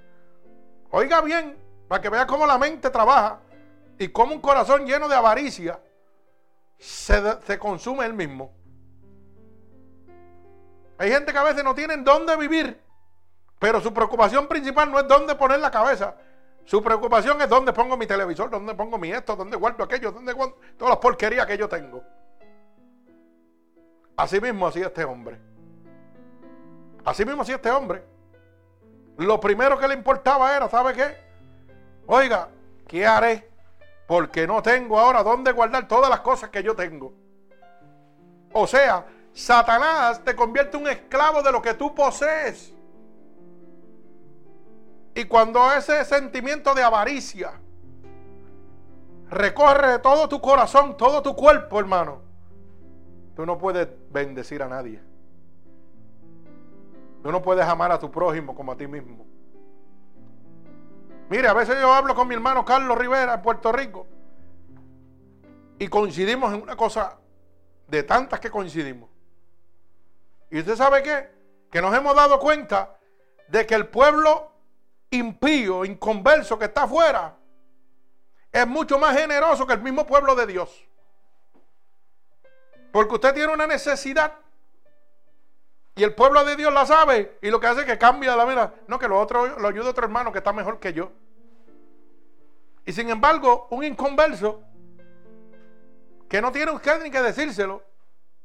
Oiga bien, para que vea cómo la mente trabaja y cómo un corazón lleno de avaricia se, se consume él mismo. Hay gente que a veces no tienen dónde vivir, pero su preocupación principal no es dónde poner la cabeza. Su preocupación es dónde pongo mi televisor, dónde pongo mi esto, dónde guardo aquello, dónde guardo todas las porquerías que yo tengo. Así mismo hacía este hombre. Así mismo hacía este hombre. Lo primero que le importaba era, ¿sabe qué? Oiga, ¿qué haré? Porque no tengo ahora dónde guardar todas las cosas que yo tengo. O sea, Satanás te convierte en un esclavo de lo que tú posees. Y cuando ese sentimiento de avaricia recorre todo tu corazón, todo tu cuerpo, hermano, tú no puedes bendecir a nadie. Tú no puedes amar a tu prójimo como a ti mismo. Mire, a veces yo hablo con mi hermano Carlos Rivera en Puerto Rico y coincidimos en una cosa de tantas que coincidimos. ¿Y usted sabe qué? Que nos hemos dado cuenta de que el pueblo impío, inconverso que está afuera, es mucho más generoso que el mismo pueblo de Dios. Porque usted tiene una necesidad y el pueblo de Dios la sabe y lo que hace es que cambia la vida. No, que lo otro lo ayude otro hermano que está mejor que yo. Y sin embargo, un inconverso que no tiene usted ni que decírselo,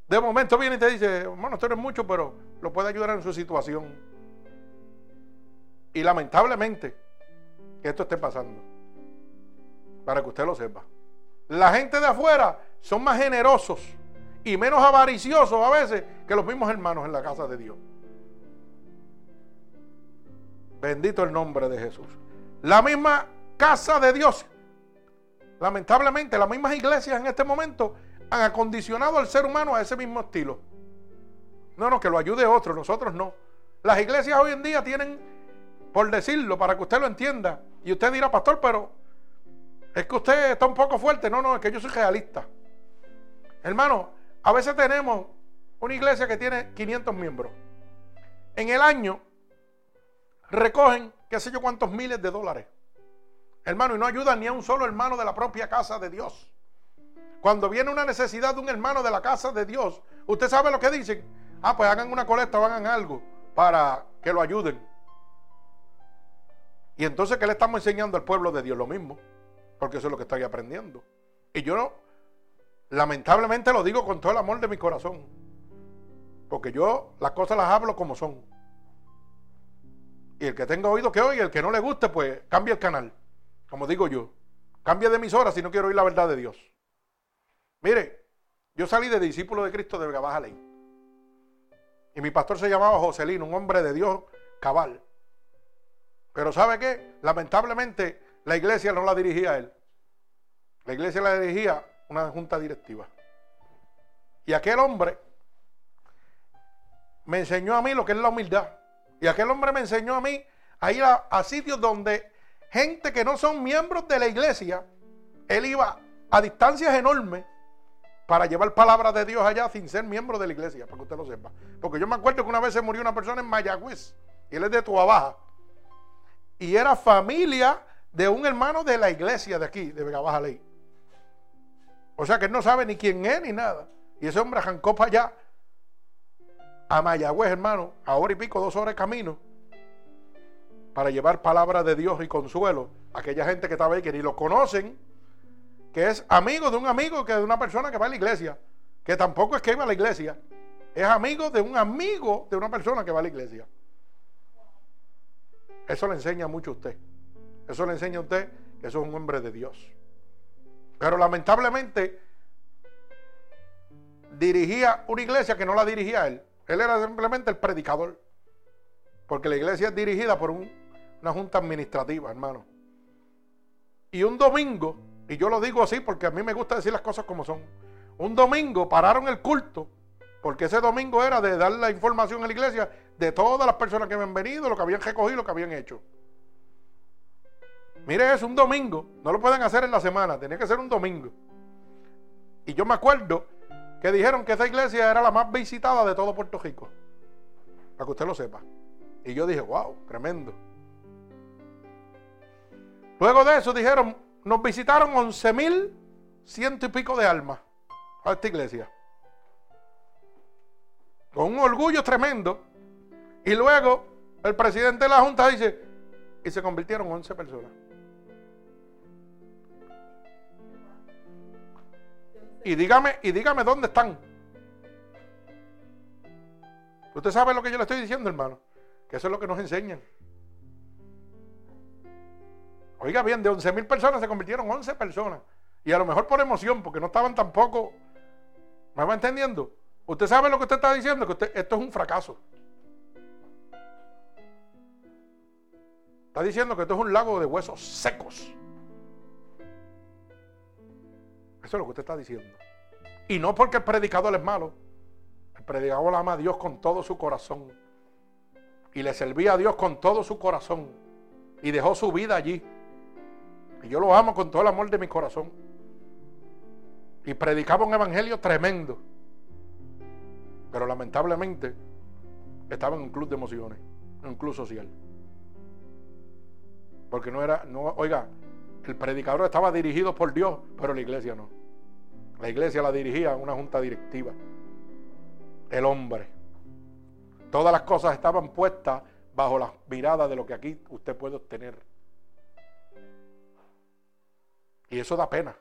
de momento viene y te dice, hermano, esto no es mucho, pero lo puede ayudar en su situación. Y lamentablemente, que esto esté pasando. Para que usted lo sepa. La gente de afuera son más generosos y menos avariciosos a veces que los mismos hermanos en la casa de Dios. Bendito el nombre de Jesús. La misma casa de Dios, lamentablemente, las mismas iglesias en este momento han acondicionado al ser humano a ese mismo estilo. No, no, que lo ayude otro, nosotros no. Las iglesias hoy en día tienen, por decirlo, para que usted lo entienda, y usted dirá, pastor, pero es que usted está un poco fuerte. No, no, es que yo soy realista. Hermano, a veces tenemos una iglesia que tiene 500 miembros. En el año recogen, qué sé yo, cuántos miles de dólares. Hermano, y no ayudan ni a un solo hermano de la propia casa de Dios. Cuando viene una necesidad de un hermano de la casa de Dios, usted sabe lo que dicen. Ah, pues hagan una colecta o hagan algo para que lo ayuden. Y entonces, ¿qué le estamos enseñando al pueblo de Dios? Lo mismo, porque eso es lo que estoy aprendiendo. Y yo, lamentablemente, lo digo con todo el amor de mi corazón. Porque yo las cosas las hablo como son. Y el que tenga oído que oiga, el que no le guste, pues cambia el canal. Como digo yo. Cambia de emisora si no quiero oír la verdad de Dios. Mire, yo salí de discípulo de Cristo de Baja Ley. Y mi pastor se llamaba Joselino, un hombre de Dios cabal. Pero ¿sabe qué? Lamentablemente la iglesia no la dirigía él. La iglesia la dirigía una junta directiva. Y aquel hombre me enseñó a mí lo que es la humildad. Y aquel hombre me enseñó a mí a ir a, sitios donde gente que no son miembros de la iglesia, él iba a distancias enormes para llevar palabras de Dios allá sin ser miembro de la iglesia, para que usted lo sepa. Porque yo me acuerdo que una vez se murió una persona en Mayagüez, y él es de Tuabaja, y era familia de un hermano de la iglesia de aquí, de Vega Baja Ley. O sea que él no sabe ni quién es ni nada. Y ese hombre arrancó para allá, a Mayagüez, hermano, a hora y pico, dos horas de camino, para llevar palabra de Dios y consuelo a aquella gente que estaba ahí, que ni lo conocen, que es amigo de un amigo, que de una persona que va a la iglesia, que tampoco es que iba a la iglesia, es amigo de un amigo de una persona que va a la iglesia. Eso le enseña mucho a usted. Eso le enseña a usted que eso es un hombre de Dios. Pero lamentablemente dirigía una iglesia que no la dirigía él. Él era simplemente el predicador. Porque la iglesia es dirigida por una junta administrativa, hermano. Y un domingo, y yo lo digo así porque a mí me gusta decir las cosas como son. Un domingo pararon el culto, porque ese domingo era de dar la información a la iglesia de todas las personas que habían venido, lo que habían recogido, lo que habían hecho. Mire eso, un domingo. No lo pueden hacer en la semana, tenía que ser un domingo. Y yo me acuerdo que dijeron que esa iglesia era la más visitada de todo Puerto Rico. Para que usted lo sepa. Y yo dije, wow, tremendo. Luego de eso dijeron, nos visitaron 11 mil ciento y pico de almas a esta iglesia. Con un orgullo tremendo. Y luego el presidente de la Junta dice, y se convirtieron 11 personas. Y dígame, y dígame dónde están. Usted sabe lo que yo le estoy diciendo, hermano. Que eso es lo que nos enseñan. Oiga bien, de 11 mil personas se convirtieron 11 personas. Y a lo mejor por emoción, porque no estaban tampoco. ¿Me va entendiendo? Usted sabe lo que usted está diciendo, que esto es un fracaso. Está diciendo que esto es un lago de huesos secos. Eso es lo que usted está diciendo. Y no porque el predicador es malo. El predicador ama a Dios con todo su corazón. Y le servía a Dios con todo su corazón. Y dejó su vida allí. Y yo lo amo con todo el amor de mi corazón. Y predicaba un evangelio tremendo. Pero lamentablemente estaba en un club de emociones, en un club social. Porque no era, no, oiga, el predicador estaba dirigido por Dios, pero la iglesia no. La iglesia la dirigía una junta directiva. El hombre. Todas las cosas estaban puestas bajo la mirada de lo que aquí usted puede obtener. Y eso da pena.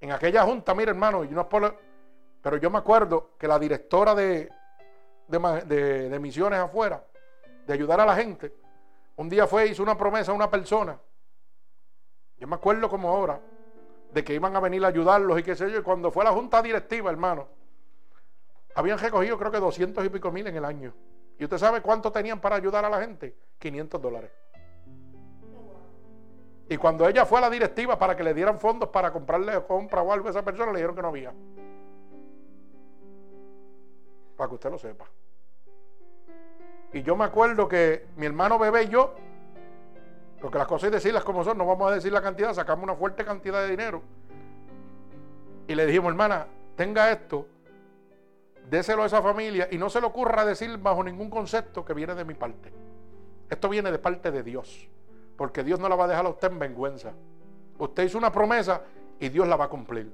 En aquella junta, mire hermano, y no es por, pero yo me acuerdo que la directora de, de, de misiones afuera, de ayudar a la gente, un día fue hizo una promesa a una persona yo me acuerdo como ahora de que iban a venir a ayudarlos y qué sé yo. Y cuando fue la junta directiva, hermano, habían recogido creo que 200 y pico mil en el año. ¿Y usted sabe cuánto tenían para ayudar a la gente? 500 dólares. Y cuando ella fue a la directiva para que le dieran fondos para comprarle compra o algo a esa persona, le dijeron que no había. Para que usted lo sepa. Y yo me acuerdo que mi hermano bebé y yo porque las cosas hay decirlas como son, no vamos a decir la cantidad, sacamos una fuerte cantidad de dinero. Y le dijimos, hermana, tenga esto, déselo a esa familia y no se le ocurra decir bajo ningún concepto que viene de mi parte. Esto viene de parte de Dios, porque Dios no la va a dejar a usted en vergüenza. Usted hizo una promesa y Dios la va a cumplir.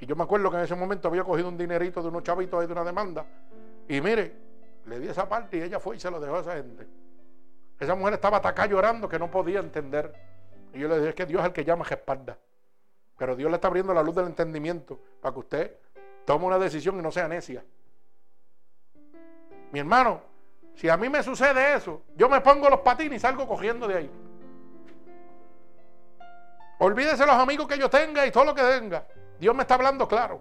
Y yo me acuerdo que en ese momento había cogido un dinerito de unos chavitos ahí de una demanda. Y mire, le di esa parte y ella fue y se lo dejó a esa gente. Esa mujer estaba acá llorando que no podía entender. Y yo le dije, es que Dios es el que llama espalda. Pero Dios le está abriendo la luz del entendimiento para que usted tome una decisión y no sea necia. Mi hermano, si a mí me sucede eso, yo me pongo los patines y salgo cogiendo de ahí. Olvídese los amigos que yo tenga y todo lo que tenga. Dios me está hablando claro.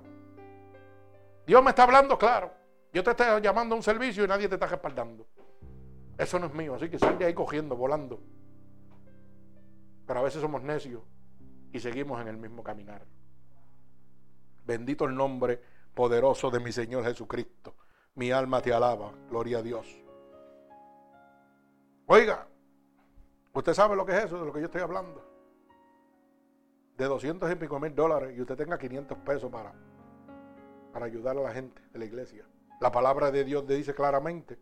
Dios me está hablando claro. Yo te estoy llamando a un servicio y nadie te está respaldando. Eso no es mío, así que sal de ahí cogiendo, volando. Pero a veces somos necios y seguimos en el mismo caminar. Bendito el nombre poderoso de mi Señor Jesucristo. Mi alma te alaba, gloria a Dios. Oiga, usted sabe lo que es eso, de lo que yo estoy hablando. De 200 y pico mil dólares y usted tenga 500 pesos para, para ayudar a la gente de la iglesia. La palabra de Dios le dice claramente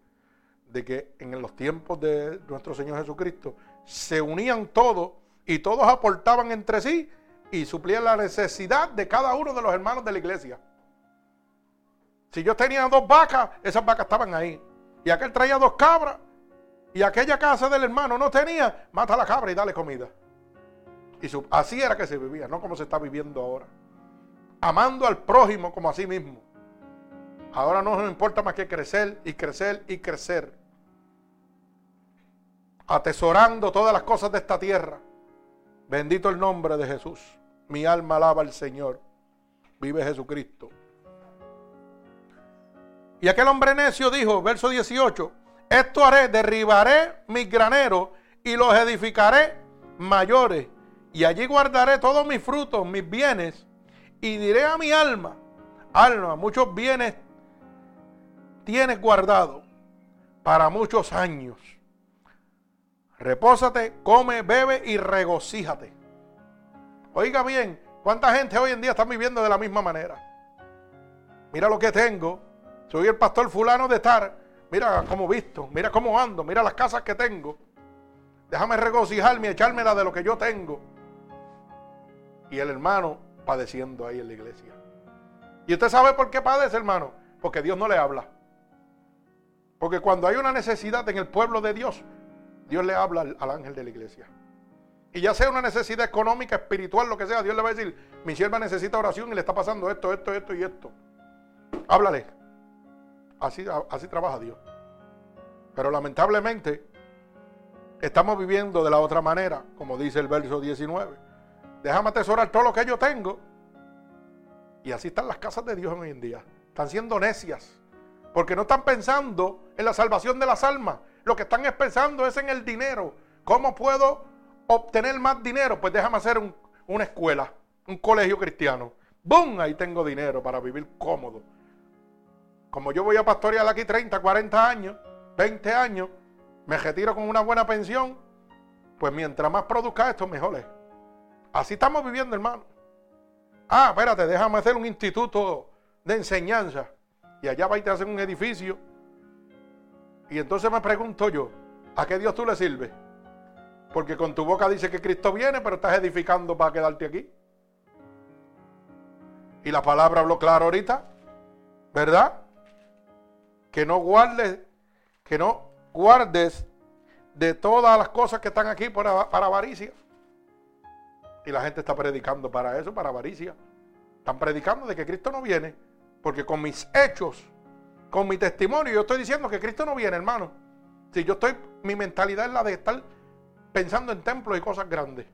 de que en los tiempos de nuestro Señor Jesucristo se unían todos y todos aportaban entre sí y suplían la necesidad de cada uno de los hermanos de la iglesia. Si yo tenía dos vacas, esas vacas estaban ahí. Y aquel traía dos cabras y aquella casa del hermano no tenía, mata la cabra y dale comida. Y así era que se vivía, no como se está viviendo ahora. Amando al prójimo como a sí mismo. Ahora no nos importa más que crecer y crecer y crecer. Atesorando todas las cosas de esta tierra. Bendito el nombre de Jesús. Mi alma alaba al Señor. Vive Jesucristo. Y aquel hombre necio dijo, verso 18, esto haré, derribaré mis graneros y los edificaré mayores. Y allí guardaré todos mis frutos, mis bienes. Y diré a mi alma, alma, muchos bienes tienes guardado para muchos años. Repósate, come, bebe y regocíjate. Oiga bien, ¿cuánta gente hoy en día está viviendo de la misma manera? Mira lo que tengo. Soy el pastor fulano de estar. Mira cómo visto, mira cómo ando, mira las casas que tengo. Déjame regocijarme y echármela de lo que yo tengo. Y el hermano padeciendo ahí en la iglesia. ¿Y usted sabe por qué padece, hermano? Porque Dios no le habla. Porque cuando hay una necesidad en el pueblo de Dios, Dios le habla al, ángel de la iglesia. Y ya sea una necesidad económica, espiritual, lo que sea, Dios le va a decir, mi sierva necesita oración y le está pasando esto, esto, esto y esto. Háblale. Así, así trabaja Dios. Pero lamentablemente estamos viviendo de la otra manera, como dice el verso 19. Déjame atesorar todo lo que yo tengo. Y así están las casas de Dios hoy en día. Están siendo necias. Porque no están pensando en la salvación de las almas. Lo que están pensando es en el dinero. ¿Cómo puedo obtener más dinero? Pues déjame hacer una escuela, un colegio cristiano. ¡Bum! Ahí tengo dinero para vivir cómodo. Como yo voy a pastorear aquí 30, 40 años, 20 años, me retiro con una buena pensión, pues mientras más produzca esto, mejor es. Así estamos viviendo, hermano. Ah, espérate, déjame hacer un instituto de enseñanza y allá va y te hacen un edificio. Y entonces me pregunto yo, ¿a qué Dios tú le sirves? Porque con tu boca dice que Cristo viene, pero estás edificando para quedarte aquí. Y la palabra habló claro ahorita, ¿verdad? Que no guardes, que no guardes de todas las cosas que están aquí para, para avaricia. Y la gente está predicando para eso, para avaricia. Están predicando de que Cristo no viene. Porque con mis hechos, con mi testimonio, yo estoy diciendo que Cristo no viene, hermano. Si yo estoy, mi mentalidad es la de estar pensando en templos y cosas grandes.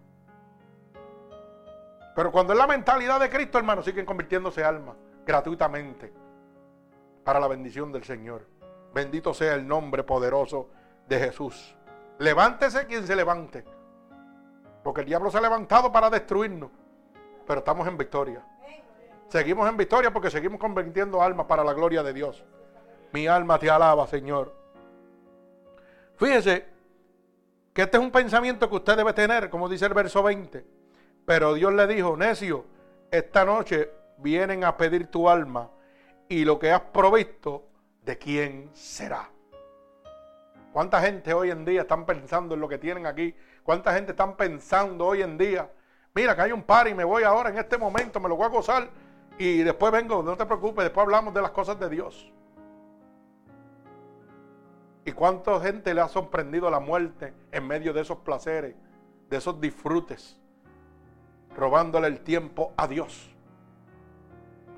Pero cuando es la mentalidad de Cristo, hermano, siguen convirtiéndose almas gratuitamente para la bendición del Señor. Bendito sea el nombre poderoso de Jesús. Levántese quien se levante. Porque el diablo se ha levantado para destruirnos. Pero estamos en victoria. Seguimos en victoria porque seguimos convirtiendo almas para la gloria de Dios. Mi alma te alaba, Señor. Fíjese que este es un pensamiento que usted debe tener, como dice el verso 20. Pero Dios le dijo, necio, esta noche vienen a pedir tu alma y lo que has provisto, ¿de quién será? ¿Cuánta gente hoy en día están pensando en lo que tienen aquí? ¿Cuánta gente están pensando hoy en día? Mira que hay un par y me voy ahora en este momento, me lo voy a gozar y después vengo, no te preocupes, después hablamos de las cosas de Dios. ¿Y cuánta gente le ha sorprendido la muerte en medio de esos placeres, de esos disfrutes, robándole el tiempo a Dios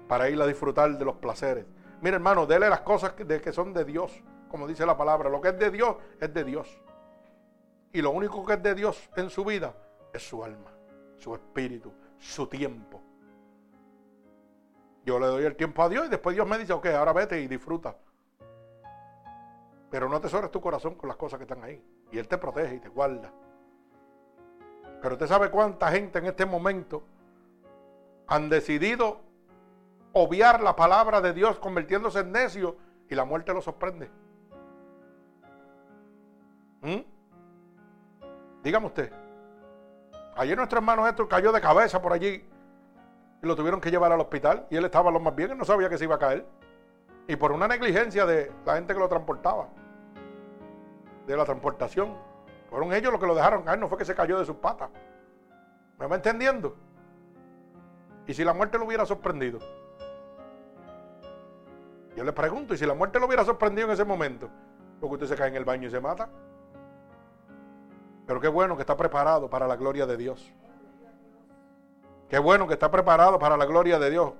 para ir a disfrutar de los placeres? Mira, hermano, dele las cosas de, que son de Dios, como dice la palabra. Lo que es de Dios es de Dios. Y lo único que es de Dios en su vida es su alma, su espíritu, su tiempo. Yo le doy el tiempo a Dios y después Dios me dice, ok, ahora vete y disfruta. Pero no tesores tu corazón con las cosas que están ahí. Y Él te protege y te guarda. Pero usted sabe cuánta gente en este momento han decidido obviar la palabra de Dios convirtiéndose en necio y la muerte lo sorprende. ¿Mm? Dígame usted. Ayer nuestro hermano esto cayó de cabeza por allí y lo tuvieron que llevar al hospital y él estaba lo más bien, él no sabía que se iba a caer. Y por una negligencia de la gente que lo transportaba, de la transportación, fueron ellos los que lo dejaron caer, no fue que se cayó de sus patas. ¿Me va entendiendo? ¿Y si la muerte lo hubiera sorprendido? Yo le pregunto, ¿y si la muerte lo hubiera sorprendido en ese momento? Porque usted se cae en el baño y se mata. Pero qué bueno que está preparado para la gloria de Dios. Qué bueno que está preparado para la gloria de Dios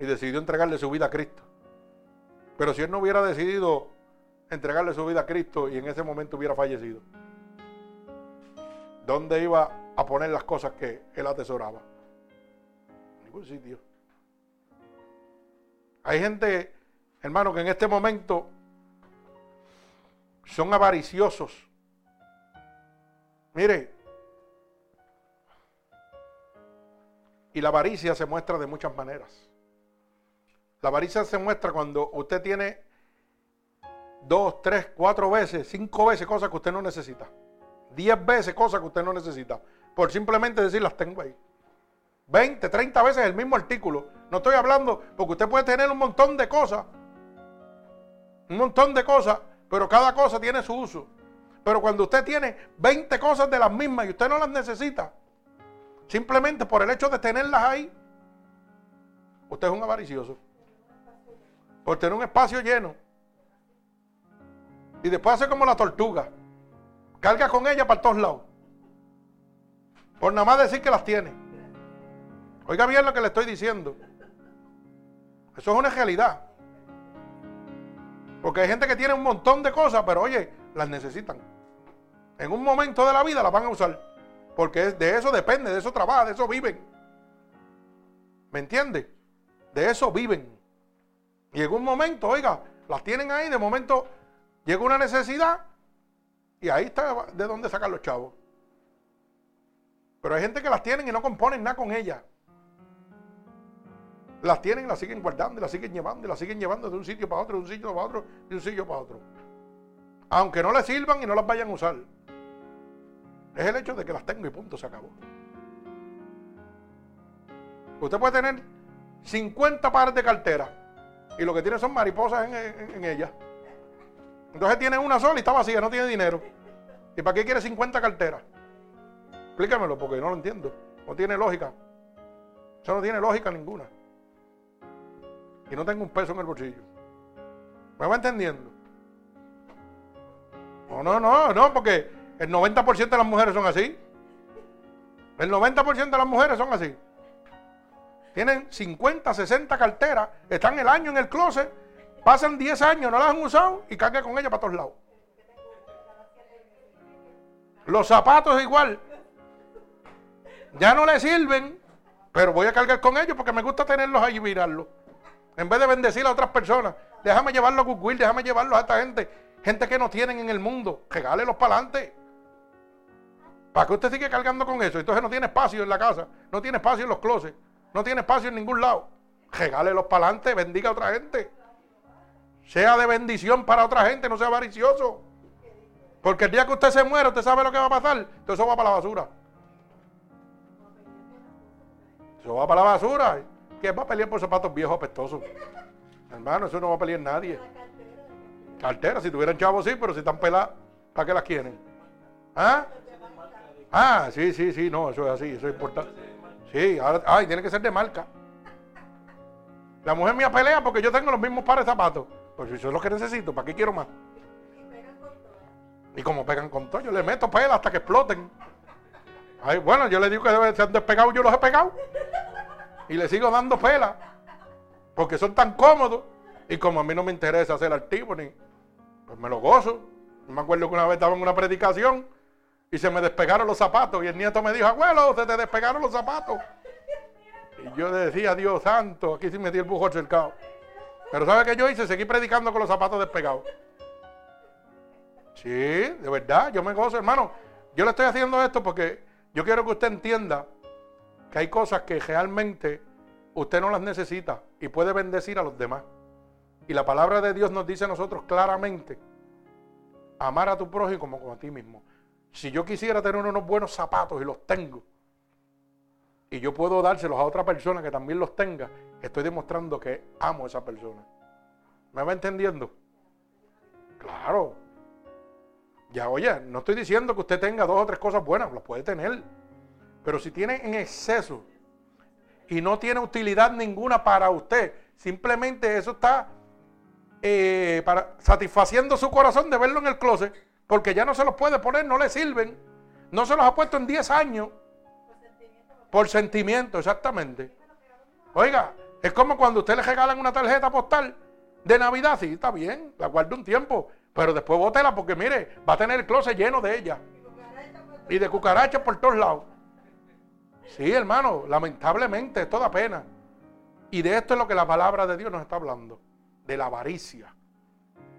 y decidió entregarle su vida a Cristo. Pero si él no hubiera decidido entregarle su vida a Cristo y en ese momento hubiera fallecido, ¿dónde iba a poner las cosas que él atesoraba? En ningún sitio. Hay gente, hermano, que en este momento son avariciosos Mire, y la avaricia se muestra de muchas maneras. La avaricia se muestra cuando usted tiene dos, tres, cuatro veces, cinco veces cosas que usted no necesita. Diez veces cosas que usted no necesita. Por simplemente decir las tengo ahí. 20, 30 veces el mismo artículo. No estoy hablando porque usted puede tener un montón de cosas. Un montón de cosas, pero cada cosa tiene su uso. Pero cuando usted tiene 20 cosas de las mismas y usted no las necesita, simplemente por el hecho de tenerlas ahí, usted es un avaricioso. Por tener un espacio lleno. Y después hace como la tortuga. Carga con ella para todos lados. Por nada más decir que las tiene. Oiga bien lo que le estoy diciendo. Eso es una realidad. Porque hay gente que tiene un montón de cosas, pero oye, las necesitan. En un momento de la vida las van a usar. Porque de eso depende, de eso trabaja, de eso viven. ¿Me entiende? De eso viven. Y en un momento, oiga, las tienen ahí, de momento llega una necesidad y ahí está de dónde sacar los chavos. Pero hay gente que las tienen y no componen nada con ellas. Las tienen las siguen guardando y las siguen llevando y las siguen llevando de un sitio para otro, de un sitio para otro, de un sitio para otro. Aunque no les sirvan y no las vayan a usar. Es el hecho de que las tengo y punto, se acabó. Usted puede tener 50 pares de carteras y lo que tiene son mariposas en, ellas. Entonces tiene una sola y está vacía, no tiene dinero. ¿Y para qué quiere 50 carteras? Explícamelo porque no lo entiendo. No tiene lógica. Eso no tiene lógica ninguna. Y no tengo un peso en el bolsillo. ¿Me va entendiendo? No, no, no, no, porque el 90% de las mujeres son así. El 90% de las mujeres son así. Tienen 50, 60 carteras, están el año en el closet, pasan 10 años, no las han usado y cargan con ellas para todos lados. Los zapatos igual. Ya no le sirven, pero voy a cargar con ellos porque me gusta tenerlos ahí y mirarlos. En vez de bendecir a otras personas, déjame llevarlos a Goodwill, déjame llevarlos a esta gente. Gente que no tienen en el mundo. Regálelos para adelante. ¿Para qué usted sigue cargando con eso? Entonces no tiene espacio en la casa, no tiene espacio en los closets, no tiene espacio en ningún lado. Regálelos para adelante, bendiga a otra gente. Sea de bendición para otra gente, no sea avaricioso. Porque el día que usted se muera, usted sabe lo que va a pasar. Entonces eso va para la basura. Eso va para la basura. ¿Quién va a pelear por zapatos viejos apestosos? Hermano, eso no va a pelear nadie. Cartera, si tuvieran chavos sí, pero si están peladas, ¿para qué las quieren? ¿Ah? Ah, sí, sí, sí, no, eso es así, eso es importante. Sí, ahora, ay, tiene que ser de marca. La mujer mía pelea porque yo tengo los mismos pares de zapatos. Pues eso es lo que necesito, ¿para qué quiero más? Y como pegan con todo, yo le meto pela hasta que exploten. Ay, bueno, yo le digo que deben ser despegados, yo los he pegado. Y le sigo dando pela. Porque son tan cómodos. Y como a mí no me interesa hacer activo, pues me lo gozo. me acuerdo que una vez estaba en una predicación y se me despegaron los zapatos. Y el nieto me dijo, abuelo, se te despegaron los zapatos. Y yo decía, Dios santo, aquí sí me di el bujo cercado. Pero ¿sabe qué yo hice? Seguí predicando con los zapatos despegados. Sí, de verdad, yo me gozo, hermano. Yo le estoy haciendo esto porque yo quiero que usted entienda que hay cosas que realmente usted no las necesita y puede bendecir a los demás. Y la palabra de Dios nos dice a nosotros claramente, amar a tu prójimo como a ti mismo. Si yo quisiera tener unos buenos zapatos y los tengo, y yo puedo dárselos a otra persona que también los tenga, estoy demostrando que amo a esa persona. ¿Me va entendiendo? Claro. Ya, oye, no estoy diciendo que usted tenga dos o tres cosas buenas, las puede tener. Pero si tiene en exceso y no tiene utilidad ninguna para usted, simplemente eso está eh, para, satisfaciendo su corazón de verlo en el closet, porque ya no se los puede poner, no le sirven. No se los ha puesto en 10 años. Por sentimiento, exactamente. Oiga, es como cuando usted le regalan una tarjeta postal de Navidad, sí, está bien, la guarda un tiempo, pero después bótela porque mire, va a tener el closet lleno de ella. Y de cucarachas por todos lados. Sí, hermano, lamentablemente, es toda pena. Y de esto es lo que la palabra de Dios nos está hablando, de la avaricia.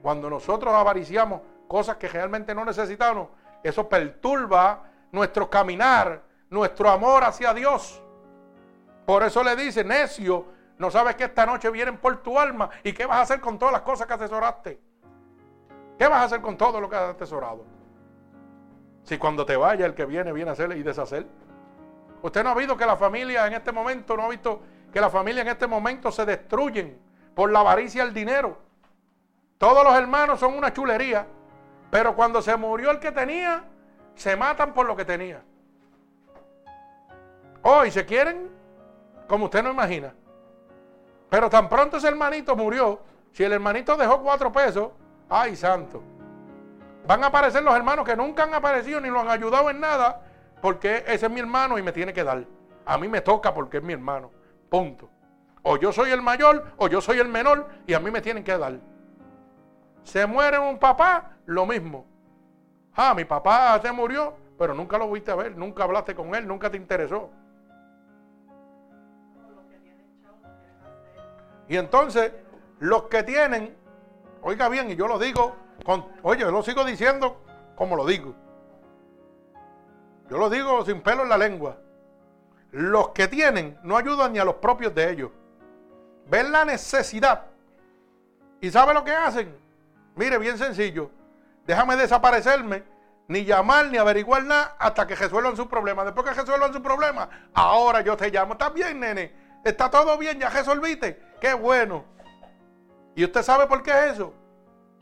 Cuando nosotros avariciamos cosas que realmente no necesitamos, eso perturba nuestro caminar, nuestro amor hacia Dios. Por eso le dice, necio, no sabes que esta noche vienen por tu alma y qué vas a hacer con todas las cosas que atesoraste. ¿Qué vas a hacer con todo lo que has atesorado? Si cuando te vaya el que viene viene a hacer y deshacer. Usted no ha visto que la familia en este momento, no ha visto que la familia en este momento se destruyen por la avaricia del dinero. Todos los hermanos son una chulería, pero cuando se murió el que tenía, se matan por lo que tenía. Hoy oh, se quieren como usted no imagina. Pero tan pronto ese hermanito murió, si el hermanito dejó cuatro pesos, ay santo. Van a aparecer los hermanos que nunca han aparecido ni lo han ayudado en nada, porque ese es mi hermano y me tiene que dar. A mí me toca porque es mi hermano. Punto. O yo soy el mayor o yo soy el menor y a mí me tienen que dar. Se muere un papá, lo mismo. Ah, mi papá se murió, pero nunca lo viste a ver, nunca hablaste con él, nunca te interesó. Y entonces, los que tienen, oiga bien, y yo lo digo, oye, yo lo sigo diciendo como lo digo. Yo lo digo sin pelo en la lengua. Los que tienen no ayudan ni a los propios de ellos. Ven la necesidad. ¿Y sabe lo que hacen? Mire, bien sencillo. Déjame desaparecerme, ni llamar, ni averiguar nada hasta que resuelvan su problema. Después que resuelvan su problema, ahora yo te llamo. ¿Está bien, nene? ¿Está todo bien? ¿Ya resolviste? Qué bueno. ¿Y usted sabe por qué es eso?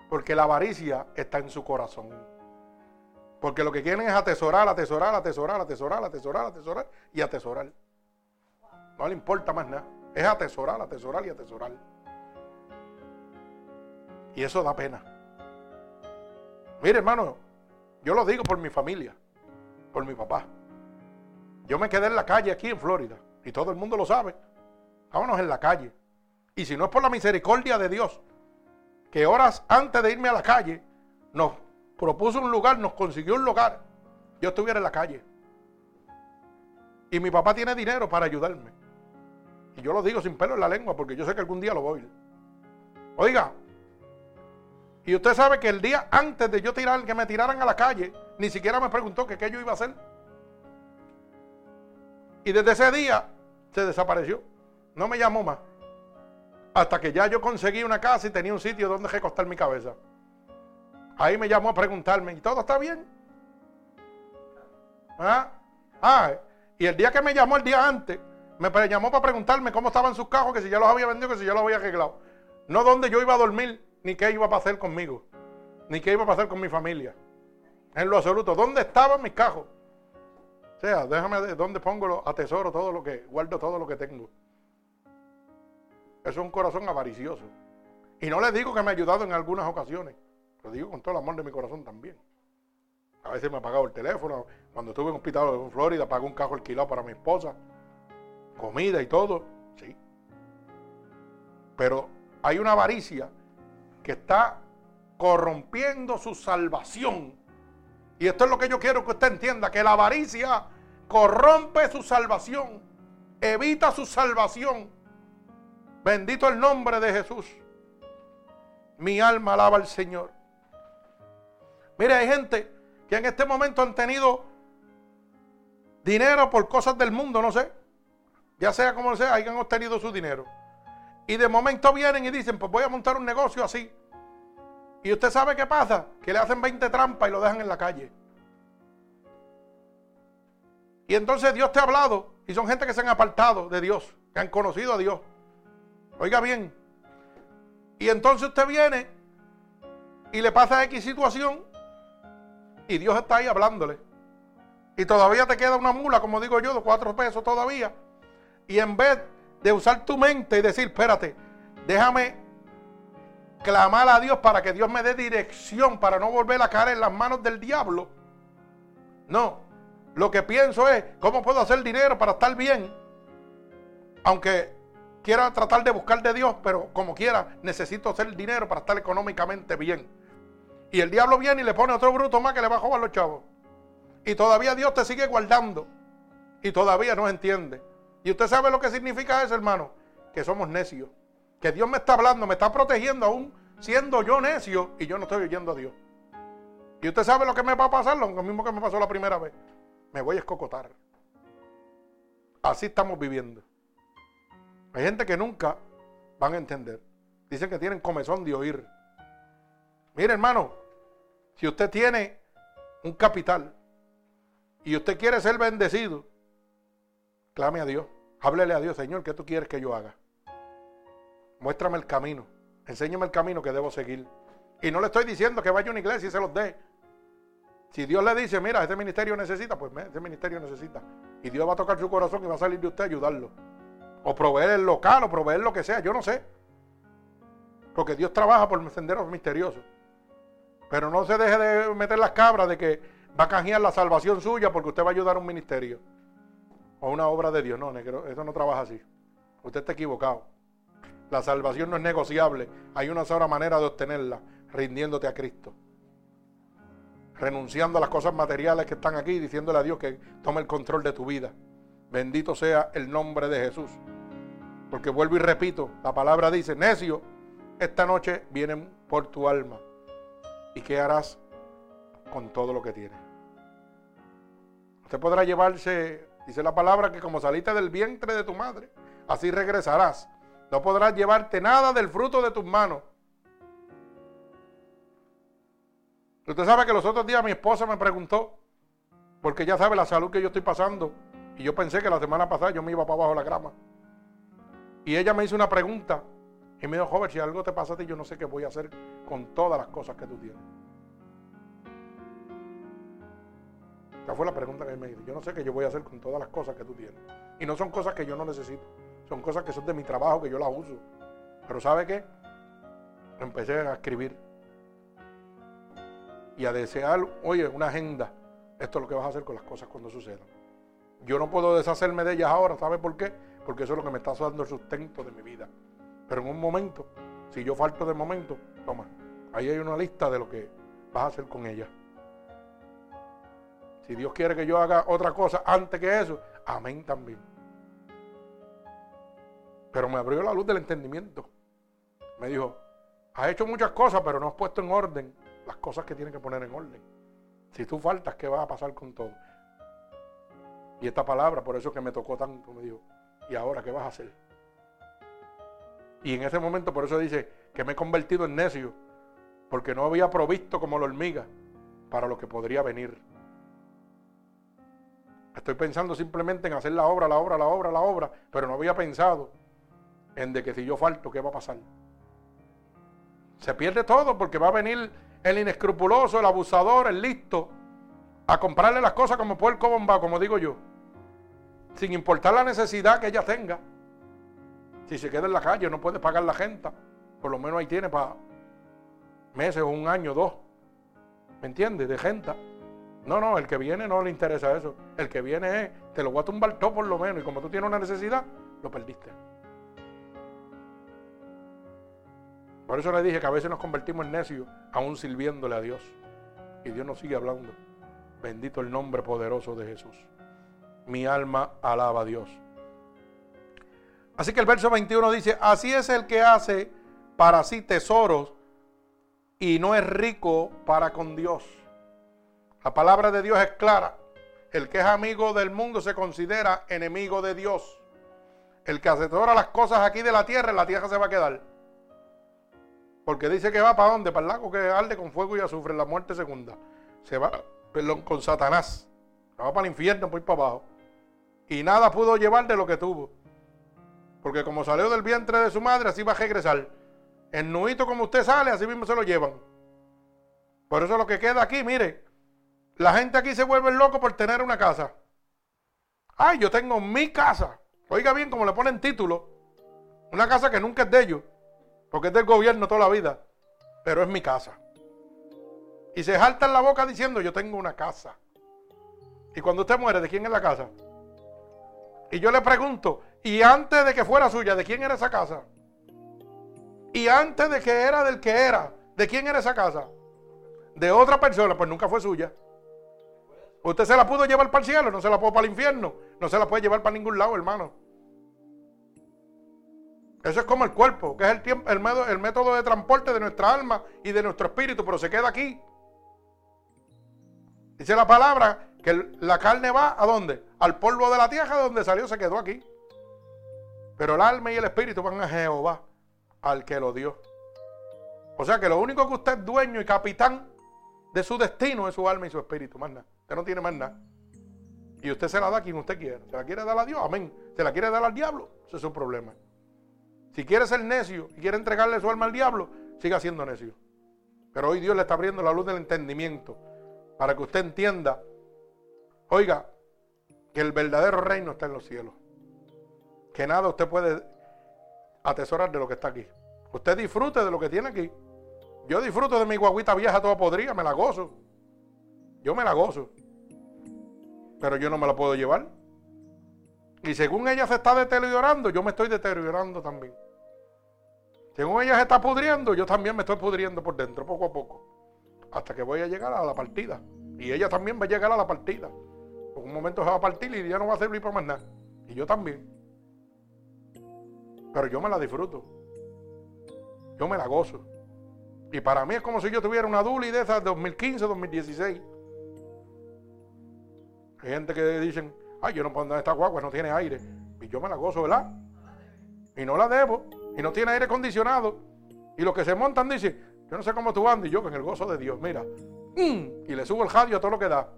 Porque la avaricia está en su corazón. Porque lo que quieren es atesorar, atesorar, atesorar, atesorar, atesorar, atesorar y atesorar. No le importa más nada. Es atesorar, atesorar y atesorar. Y eso da pena. Mire, hermano, yo lo digo por mi familia, por mi papá. Yo me quedé en la calle aquí en Florida y todo el mundo lo sabe. Vámonos en la calle. Y si no es por la misericordia de Dios, que horas antes de irme a la calle, nos propuso un lugar, nos consiguió un lugar, yo estuviera en la calle. Y mi papá tiene dinero para ayudarme. Y yo lo digo sin pelo en la lengua porque yo sé que algún día lo voy. Oiga, y usted sabe que el día antes de yo tirar, que me tiraran a la calle, ni siquiera me preguntó que qué yo iba a hacer. Y desde ese día se desapareció. No me llamó más. Hasta que ya yo conseguí una casa y tenía un sitio donde recostar mi cabeza. Ahí me llamó a preguntarme, ¿y todo está bien? ¿Ah? ah y el día que me llamó el día antes, me llamó para preguntarme cómo estaban sus cajos, que si ya los había vendido, que si ya los había arreglado. No dónde yo iba a dormir, ni qué iba a pasar conmigo, ni qué iba a pasar con mi familia. En lo absoluto, ¿dónde estaban mis cajos? O sea, déjame de dónde pongo, a tesoro todo lo que, guardo todo lo que tengo. Eso es un corazón avaricioso. Y no les digo que me ha ayudado en algunas ocasiones. Lo digo con todo el amor de mi corazón también. A veces me ha pagado el teléfono. Cuando estuve en un hospital en Florida, pagó un carro alquilado para mi esposa. Comida y todo. Sí. Pero hay una avaricia que está corrompiendo su salvación. Y esto es lo que yo quiero que usted entienda, que la avaricia corrompe su salvación, evita su salvación. Bendito el nombre de Jesús. Mi alma alaba al Señor. Mire, hay gente que en este momento han tenido dinero por cosas del mundo, no sé. Ya sea como sea, hayan obtenido su dinero. Y de momento vienen y dicen, pues voy a montar un negocio así. Y usted sabe qué pasa, que le hacen 20 trampas y lo dejan en la calle. Y entonces Dios te ha hablado y son gente que se han apartado de Dios, que han conocido a Dios. Oiga bien. Y entonces usted viene y le pasa X situación y Dios está ahí hablándole. Y todavía te queda una mula, como digo yo, de cuatro pesos todavía. Y en vez de usar tu mente y decir, espérate, déjame clamar a Dios para que Dios me dé dirección para no volver a caer en las manos del diablo. No, lo que pienso es, ¿cómo puedo hacer dinero para estar bien? Aunque quiera tratar de buscar de Dios, pero como quiera, necesito hacer dinero para estar económicamente bien. Y el diablo viene y le pone otro bruto más que le va a jugar los chavos. Y todavía Dios te sigue guardando. Y todavía no entiende. Y usted sabe lo que significa eso, hermano. Que somos necios. Que Dios me está hablando, me está protegiendo aún siendo yo necio y yo no estoy oyendo a Dios. Y usted sabe lo que me va a pasar, lo mismo que me pasó la primera vez. Me voy a escocotar. Así estamos viviendo. Hay gente que nunca van a entender. Dicen que tienen comezón de oír. Mire, hermano, si usted tiene un capital y usted quiere ser bendecido, clame a Dios. Háblele a Dios, Señor, ¿qué tú quieres que yo haga? Muéstrame el camino. Enséñame el camino que debo seguir. Y no le estoy diciendo que vaya a una iglesia y se los dé. Si Dios le dice, mira, este ministerio necesita, pues este ministerio necesita. Y Dios va a tocar su corazón y va a salir de usted a ayudarlo. O proveer el local, o proveer lo que sea, yo no sé. Porque Dios trabaja por senderos misteriosos. Pero no se deje de meter las cabras de que va a canjear la salvación suya porque usted va a ayudar a un ministerio. O una obra de Dios. No, negro, eso no trabaja así. Usted está equivocado. La salvación no es negociable. Hay una sola manera de obtenerla, rindiéndote a Cristo. Renunciando a las cosas materiales que están aquí, diciéndole a Dios que tome el control de tu vida. Bendito sea el nombre de Jesús. Porque vuelvo y repito, la palabra dice, necio, esta noche vienen por tu alma. ¿Y qué harás con todo lo que tienes? Usted podrá llevarse, dice la palabra, que como saliste del vientre de tu madre, así regresarás. No podrás llevarte nada del fruto de tus manos. Usted sabe que los otros días mi esposa me preguntó, porque ya sabe la salud que yo estoy pasando, y yo pensé que la semana pasada yo me iba para abajo la grama. Y ella me hizo una pregunta y me dijo, joven, si algo te pasa a ti, yo no sé qué voy a hacer con todas las cosas que tú tienes. Esa fue la pregunta que me hizo. Yo no sé qué yo voy a hacer con todas las cosas que tú tienes. Y no son cosas que yo no necesito. Son cosas que son de mi trabajo, que yo las uso. Pero ¿sabe qué? Empecé a escribir. Y a desear, oye, una agenda. Esto es lo que vas a hacer con las cosas cuando sucedan. Yo no puedo deshacerme de ellas ahora. ¿Sabe por qué? Porque eso es lo que me está dando el sustento de mi vida. Pero en un momento, si yo falto de momento, toma. Ahí hay una lista de lo que vas a hacer con ellas. Si Dios quiere que yo haga otra cosa antes que eso, amén también. Pero me abrió la luz del entendimiento. Me dijo, has hecho muchas cosas, pero no has puesto en orden las cosas que tienes que poner en orden. Si tú faltas, ¿qué va a pasar con todo? Y esta palabra, por eso que me tocó tanto, me dijo, ¿y ahora qué vas a hacer? Y en ese momento, por eso dice que me he convertido en necio, porque no había provisto como la hormiga para lo que podría venir. Estoy pensando simplemente en hacer la obra, la obra, la obra, la obra, pero no había pensado en de que si yo falto, ¿qué va a pasar? Se pierde todo porque va a venir el inescrupuloso, el abusador, el listo, a comprarle las cosas como puerco bomba, como digo yo, sin importar la necesidad que ella tenga. Si se queda en la calle, no puede pagar la gente, por lo menos ahí tiene para meses un año, dos. ¿Me entiendes? De gente. No, no, el que viene no le interesa eso. El que viene es, te lo voy a tumbar todo por lo menos. Y como tú tienes una necesidad, lo perdiste. Por eso le dije que a veces nos convertimos en necios aún sirviéndole a Dios. Y Dios nos sigue hablando. Bendito el nombre poderoso de Jesús. Mi alma alaba a Dios. Así que el verso 21 dice, así es el que hace para sí tesoros y no es rico para con Dios. La palabra de Dios es clara. El que es amigo del mundo se considera enemigo de Dios. El que asesora las cosas aquí de la tierra, en la tierra se va a quedar. Porque dice que va para dónde? Para el lago que arde con fuego y azufre, la muerte segunda. Se va, perdón, con Satanás. Se va para el infierno, por para abajo. y nada pudo llevar de lo que tuvo. Porque como salió del vientre de su madre, así va a regresar. El nuito como usted sale, así mismo se lo llevan. Por eso lo que queda aquí, mire, la gente aquí se vuelve loco por tener una casa. Ay, yo tengo mi casa. Oiga bien, como le ponen título, una casa que nunca es de ellos, porque es del gobierno toda la vida, pero es mi casa. Y se jalta en la boca diciendo, yo tengo una casa. Y cuando usted muere, ¿de quién es la casa? Y yo le pregunto, ¿y antes de que fuera suya, de quién era esa casa? Y antes de que era del que era, ¿de quién era esa casa? De otra persona, pues nunca fue suya. Usted se la pudo llevar para el cielo, no se la pudo para el infierno, no se la puede llevar para ningún lado, hermano. Eso es como el cuerpo, que es el, tiempo, el, método, el método de transporte de nuestra alma y de nuestro espíritu, pero se queda aquí. Dice la palabra que la carne va a dónde? Al polvo de la tierra donde salió, se quedó aquí. Pero el alma y el espíritu van a Jehová, al que lo dio. O sea que lo único que usted es dueño y capitán de su destino es su alma y su espíritu, más nada. Usted no tiene más nada. Y usted se la da a quien usted quiera. ¿Se la quiere dar a Dios? Amén. ¿Se la quiere dar al diablo? Ese es su problema. Si quiere ser necio y quiere entregarle su alma al diablo, siga siendo necio. Pero hoy Dios le está abriendo la luz del entendimiento para que usted entienda, oiga, que el verdadero reino está en los cielos. Que nada usted puede atesorar de lo que está aquí. Usted disfrute de lo que tiene aquí. Yo disfruto de mi guaguita vieja toda podrida, me la gozo. Yo me la gozo. Pero yo no me la puedo llevar. Y según ella se está deteriorando, yo me estoy deteriorando también. Según ella se está pudriendo, yo también me estoy pudriendo por dentro, poco a poco. Hasta que voy a llegar a la partida. Y ella también va a llegar a la partida. En un momento se va a partir y ya no va a servir para más nada. Y yo también. Pero yo me la disfruto. Yo me la gozo. Y para mí es como si yo tuviera una Duli de esas 2015, 2016. Hay gente que dicen, ay, yo no puedo andar en esta guagua, no tiene aire. Y yo me la gozo, ¿verdad? Y no la debo. Y no tiene aire acondicionado. Y los que se montan dicen, yo no sé cómo tú andas. Y yo con el gozo de Dios, mira. Y le subo el radio a todo lo que da.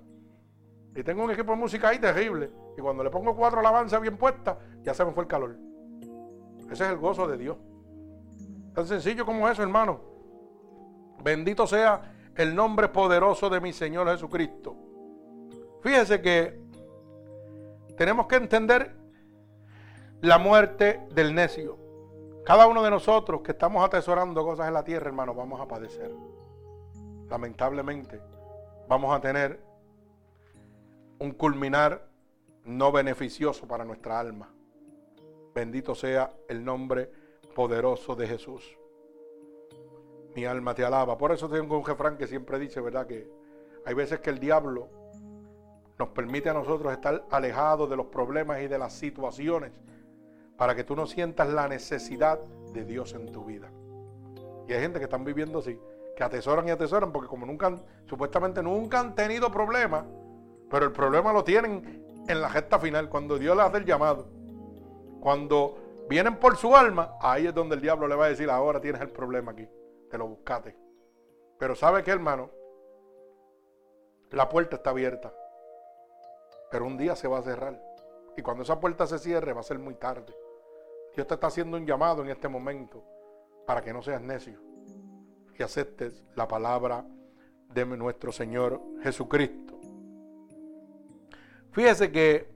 Y tengo un equipo de música ahí terrible. Y cuando le pongo cuatro alabanzas bien puestas, ya se me fue el calor. Ese es el gozo de Dios. Tan sencillo como eso, hermano. Bendito sea el nombre poderoso de mi Señor Jesucristo. Fíjese que tenemos que entender la muerte del necio. Cada uno de nosotros que estamos atesorando cosas en la tierra, hermano, vamos a padecer. Lamentablemente, vamos a tener un culminar no beneficioso para nuestra alma. Bendito sea el nombre poderoso de Jesús. Mi alma te alaba. Por eso tengo un jefrán que siempre dice, ¿verdad? Que hay veces que el diablo nos permite a nosotros estar alejados de los problemas y de las situaciones para que tú no sientas la necesidad de Dios en tu vida. Y hay gente que están viviendo así, que atesoran y atesoran porque como nunca, supuestamente nunca han tenido problemas, pero el problema lo tienen en la gesta final, cuando Dios le hace el llamado. Cuando vienen por su alma, ahí es donde el diablo le va a decir, ahora tienes el problema aquí, te lo buscaste. Pero ¿sabe qué, hermano? La puerta está abierta, pero un día se va a cerrar. Y cuando esa puerta se cierre va a ser muy tarde. Dios te está haciendo un llamado en este momento para que no seas necio y aceptes la palabra de nuestro Señor Jesucristo. Fíjese que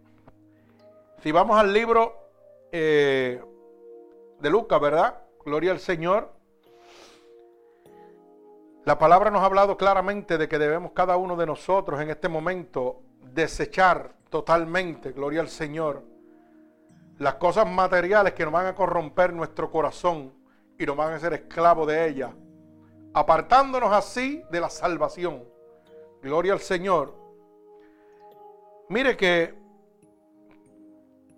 si vamos al libro eh, de Lucas, ¿verdad? Gloria al Señor. La palabra nos ha hablado claramente de que debemos cada uno de nosotros en este momento desechar totalmente, gloria al Señor, las cosas materiales que nos van a corromper nuestro corazón y nos van a hacer esclavos de ellas, apartándonos así de la salvación. Gloria al Señor. Mire que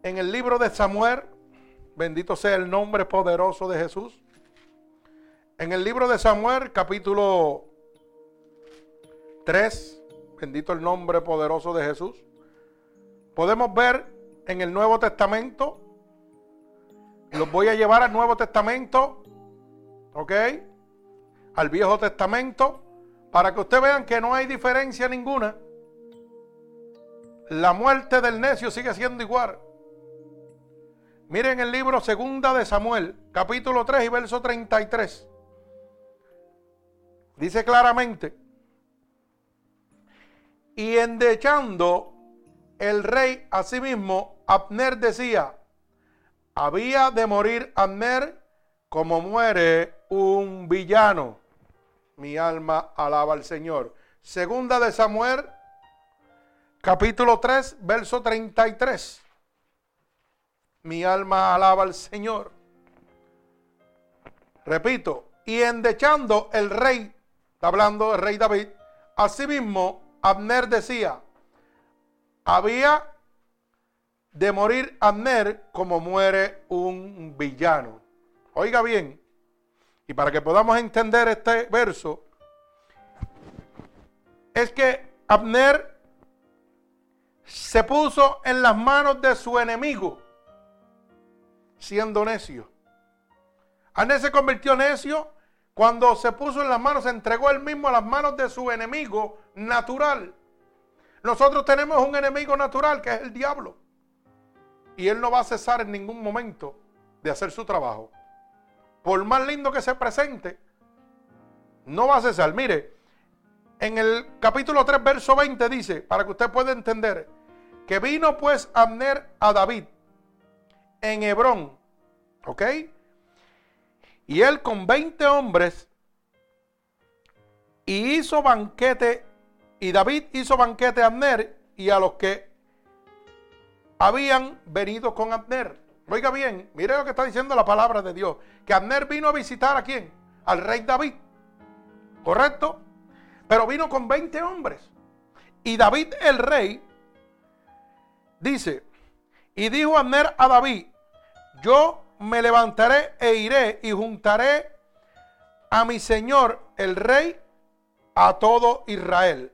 en el libro de Samuel, bendito sea el nombre poderoso de Jesús, en el libro de Samuel capítulo 3, bendito el nombre poderoso de Jesús, podemos ver en el Nuevo Testamento, los voy a llevar al Nuevo Testamento, ¿ok? Al Viejo Testamento, para que ustedes vean que no hay diferencia ninguna la muerte del necio sigue siendo igual. Miren el libro Segunda de Samuel, capítulo 3 y verso 33. Dice claramente, y endechando el rey a sí mismo, Abner decía, había de morir Abner como muere un villano. Mi alma alaba al Señor. Segunda de Samuel, capítulo 3, verso 33. Mi alma alaba al Señor. Repito, y endechando el rey, está hablando del rey David, asimismo Abner decía, había de morir Abner como muere un villano. Oiga bien, y para que podamos entender este verso, es que Abner se puso en las manos de su enemigo, siendo necio. Abner se convirtió necio cuando se puso en las manos, se entregó él mismo a las manos de su enemigo natural. Nosotros tenemos un enemigo natural que es el diablo. Y él no va a cesar en ningún momento de hacer su trabajo. Por más lindo que se presente, no va a cesar. Mire, en el capítulo 3, verso 20 dice, para que usted pueda entender, que vino pues Abner a David en Hebrón, ¿ok? Y él con 20 hombres y hizo banquete y David hizo banquete a Abner y a los que habían venido con Abner. Oiga bien, mire lo que está diciendo la palabra de Dios. Que Abner vino a visitar a quién? Al rey David. ¿Correcto? Pero vino con 20 hombres. Y David el rey dice, y dijo Abner a David, yo me levantaré e iré y juntaré a mi señor el rey a todo Israel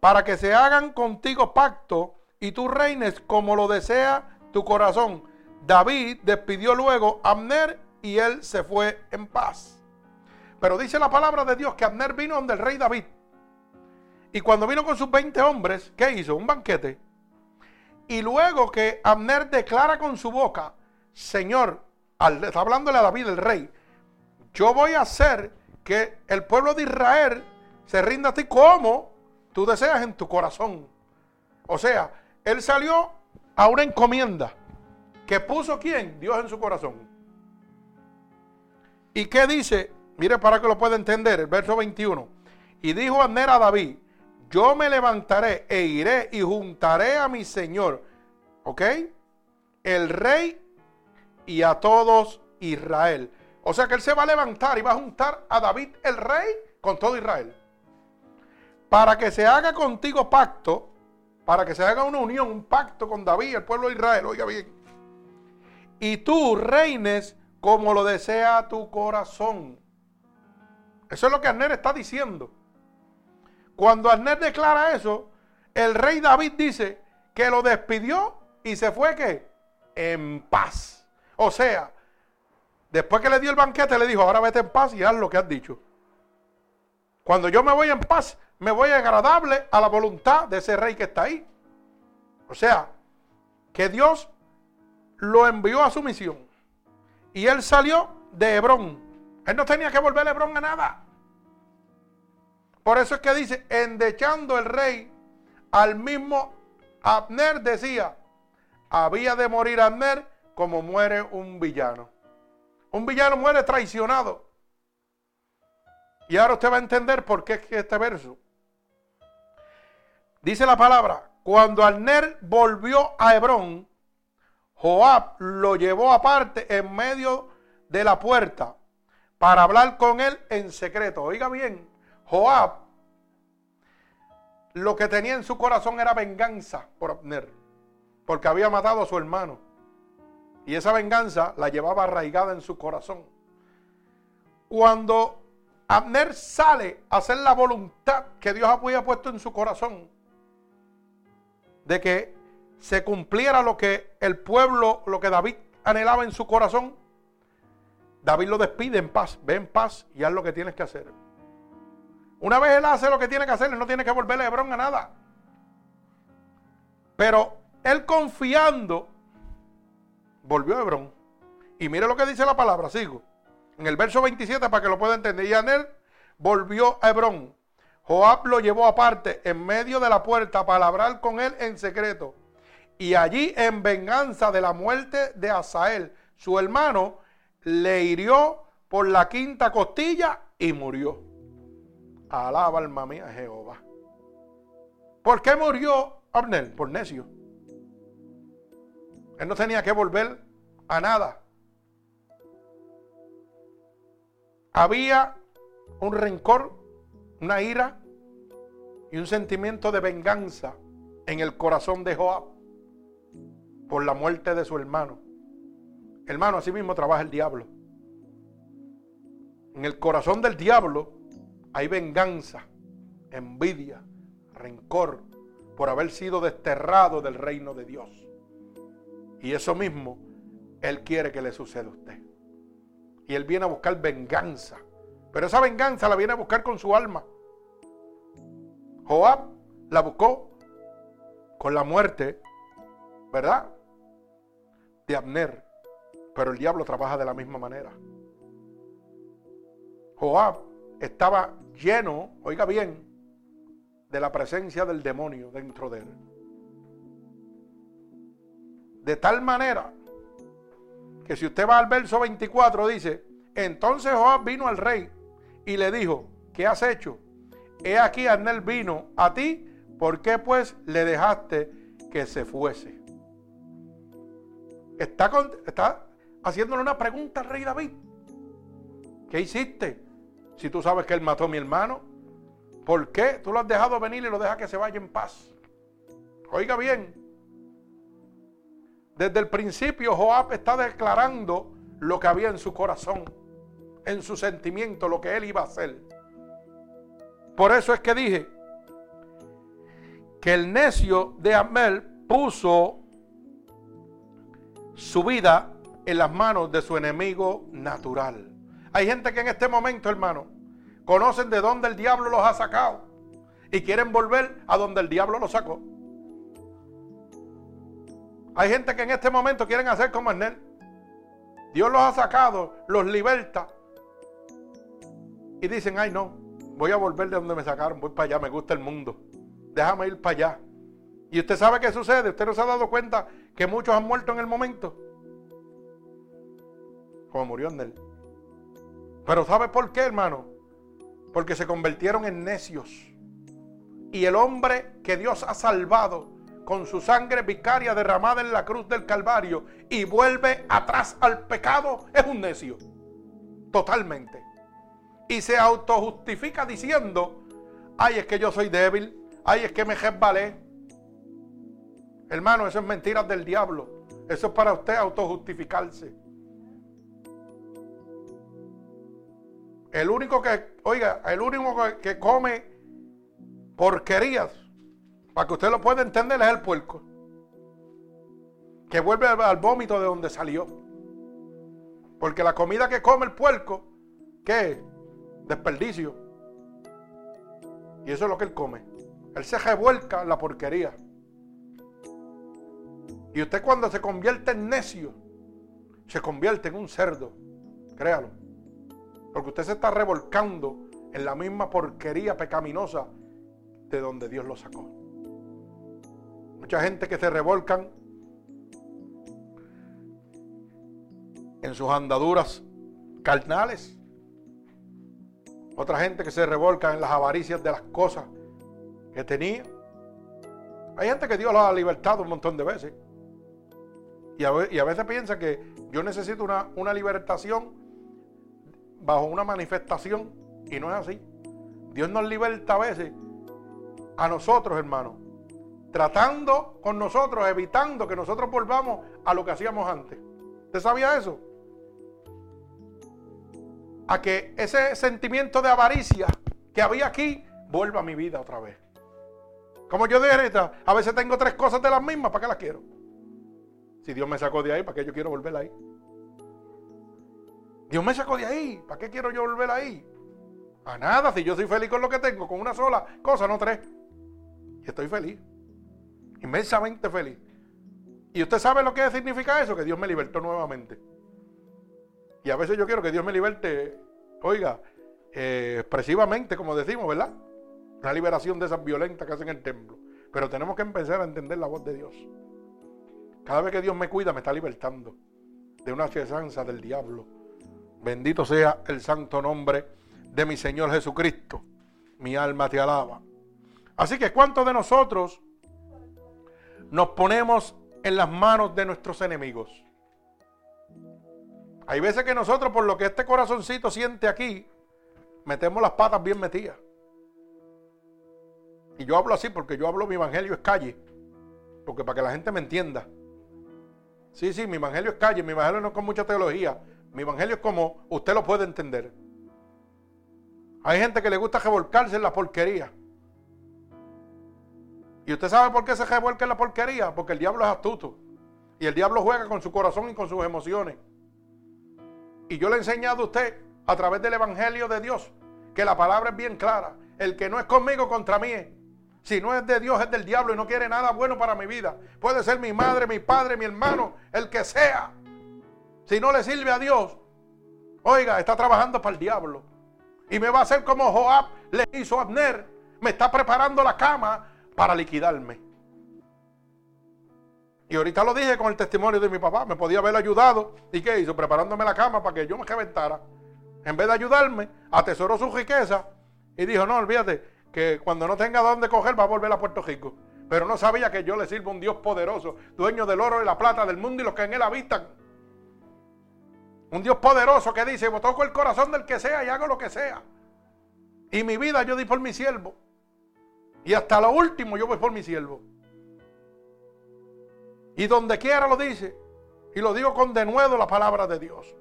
para que se hagan contigo pacto y tú reines como lo desea tu corazón. David despidió luego a Abner y él se fue en paz. Pero dice la palabra de Dios que Abner vino donde el rey David. Y cuando vino con sus 20 hombres, ¿qué hizo? Un banquete. Y luego que Abner declara con su boca, Señor, está hablándole a David el rey, yo voy a hacer que el pueblo de Israel se rinda a ti como tú deseas en tu corazón. O sea, él salió a una encomienda que puso quién? Dios en su corazón. ¿Y qué dice? Mire para que lo pueda entender, el verso 21. Y dijo Abner a David, yo me levantaré e iré y juntaré a mi Señor, ¿ok? El rey y a todos Israel. O sea que él se va a levantar y va a juntar a David el rey con todo Israel para que se haga contigo pacto, para que se haga una unión, un pacto con David, el pueblo de Israel, oiga bien. Y tú reines como lo desea tu corazón. Eso es lo que Arner está diciendo. Cuando Arner declara eso, el rey David dice que lo despidió y se fue que en paz. O sea, después que le dio el banquete, le dijo, ahora vete en paz y haz lo que has dicho. Cuando yo me voy en paz, me voy agradable a la voluntad de ese rey que está ahí. O sea, que Dios lo envió a su misión. Y él salió de Hebrón. Él no tenía que volver a Hebrón a nada. Por eso es que dice, endechando el rey al mismo Abner decía, había de morir Abner como muere un villano. Un villano muere traicionado. Y ahora usted va a entender por qué es este verso Dice la palabra, cuando Alner volvió a Hebrón, Joab lo llevó aparte en medio de la puerta para hablar con él en secreto. Oiga bien, Joab lo que tenía en su corazón era venganza por Abner, porque había matado a su hermano. Y esa venganza la llevaba arraigada en su corazón. Cuando Abner sale a hacer la voluntad que Dios había puesto en su corazón, de que se cumpliera lo que el pueblo, lo que David anhelaba en su corazón, David lo despide en paz, ve en paz y haz lo que tienes que hacer. Una vez él hace lo que tiene que hacer, él no tiene que volverle Hebrón a nada. Pero él confiando, volvió a Hebrón. Y mire lo que dice la palabra, sigo. En el verso 27 para que lo pueda entender. Y Anel volvió a Hebrón. Joab lo llevó aparte en medio de la puerta para hablar con él en secreto. Y allí en venganza de la muerte de Asael, su hermano, le hirió por la quinta costilla y murió. Alaba alma mía Jehová. ¿Por qué murió Abner? Por necio. Él no tenía que volver a nada. Había un rencor, una ira y un sentimiento de venganza en el corazón de Joab por la muerte de su hermano. Hermano, así mismo trabaja el diablo. En el corazón del diablo hay venganza, envidia, rencor por haber sido desterrado del reino de Dios. Y eso mismo Él quiere que le suceda a usted. Y Él viene a buscar venganza. Pero esa venganza la viene a buscar con su alma. Joab la buscó con la muerte, ¿verdad? De Abner. Pero el diablo trabaja de la misma manera. Joab estaba lleno, oiga bien, de la presencia del demonio dentro de él. De tal manera que si usted va al verso 24 dice, entonces Joab vino al rey y le dijo, ¿qué has hecho? He aquí Arnel vino a ti, ¿por qué pues le dejaste que se fuese? Está, está haciéndole una pregunta al rey David. ¿Qué hiciste? Si tú sabes que él mató a mi hermano, ¿por qué tú lo has dejado venir y lo dejas que se vaya en paz? Oiga bien, desde el principio Joab está declarando lo que había en su corazón, en su sentimiento, lo que él iba a hacer. Por eso es que dije que el necio de Amel puso su vida en las manos de su enemigo natural. Hay gente que en este momento, hermano, conocen de dónde el diablo los ha sacado y quieren volver a donde el diablo los sacó. Hay gente que en este momento quieren hacer como Arnel. Dios los ha sacado, los liberta. Y dicen, ay no, voy a volver de donde me sacaron, voy para allá, me gusta el mundo. Déjame ir para allá. Y usted sabe qué sucede, usted no se ha dado cuenta que muchos han muerto en el momento. Como murió Arnel. Pero ¿sabe por qué, hermano? Porque se convirtieron en necios. Y el hombre que Dios ha salvado con su sangre vicaria derramada en la cruz del Calvario y vuelve atrás al pecado es un necio. Totalmente. Y se autojustifica diciendo, ay, es que yo soy débil, ay, es que me resbalé. Hermano, eso es mentiras del diablo. Eso es para usted autojustificarse. El único que, oiga, el único que, come porquerías, para que usted lo pueda entender, es el puerco. Que vuelve al vómito de donde salió. Porque la comida que come el puerco, ¿qué es? Desperdicio. Y eso es lo que él come. Él se revuelca en la porquería. Y usted cuando se convierte en necio, se convierte en un cerdo. Créalo. Porque usted se está revolcando en la misma porquería pecaminosa de donde Dios lo sacó. Mucha gente que se revolcan en sus andaduras carnales. Otra gente que se revolca en las avaricias de las cosas que tenía. Hay gente que Dios lo ha libertado un montón de veces. Y a, veces piensa que yo necesito una, una libertación bajo una manifestación y no es así. Dios nos liberta a veces a nosotros, hermanos, tratando con nosotros, evitando que nosotros volvamos a lo que hacíamos antes. ¿Usted sabía eso? A que ese sentimiento de avaricia que había aquí vuelva a mi vida otra vez. Como yo dije a veces tengo tres cosas de las mismas, ¿para qué las quiero? Si Dios me sacó de ahí, ¿para qué yo quiero volver ahí? Dios me sacó de ahí. ¿Para qué quiero yo volver ahí? A nada, si yo soy feliz con lo que tengo, con una sola cosa, no tres. Y estoy feliz. Inmensamente feliz. ¿Y usted sabe lo que significa eso? Que Dios me libertó nuevamente. Y a veces yo quiero que Dios me liberte, oiga, eh, expresivamente, como decimos, ¿verdad? Una liberación de esas violentas que hacen el templo. Pero tenemos que empezar a entender la voz de Dios. Cada vez que Dios me cuida, me está libertando de una chesanza del diablo. Bendito sea el santo nombre de mi Señor Jesucristo. Mi alma te alaba. Así que, ¿cuántos de nosotros nos ponemos en las manos de nuestros enemigos? Hay veces que nosotros, por lo que este corazoncito siente aquí, metemos las patas bien metidas. Y yo hablo así porque yo hablo mi evangelio es calle. Porque para que la gente me entienda. Sí, sí, mi evangelio es calle, mi evangelio no es con mucha teología. Mi evangelio es como usted lo puede entender. Hay gente que le gusta revolcarse en la porquería. ¿Y usted sabe por qué se revuelca en la porquería? Porque el diablo es astuto. Y el diablo juega con su corazón y con sus emociones. Y yo le he enseñado a usted a través del Evangelio de Dios que la palabra es bien clara. El que no es conmigo contra mí. Si no es de Dios, es del diablo y no quiere nada bueno para mi vida. Puede ser mi madre, mi padre, mi hermano, el que sea. Si no le sirve a Dios, oiga, está trabajando para el diablo. Y me va a hacer como Joab le hizo a Abner. Me está preparando la cama para liquidarme. Y ahorita lo dije con el testimonio de mi papá. Me podía haber ayudado. ¿Y qué hizo? Preparándome la cama para que yo me reventara. En vez de ayudarme, atesoró su riqueza y dijo, no, olvídate, que cuando no tenga dónde coger va a volver a Puerto Rico. Pero no sabía que yo le sirvo a un Dios poderoso, dueño del oro y la plata del mundo y los que en él habitan. Un Dios poderoso que dice, toco el corazón del que sea y hago lo que sea. Y mi vida yo di por mi siervo. Y hasta lo último yo voy por mi siervo. Y donde quiera lo dice. Y lo digo con denuedo la palabra de Dios.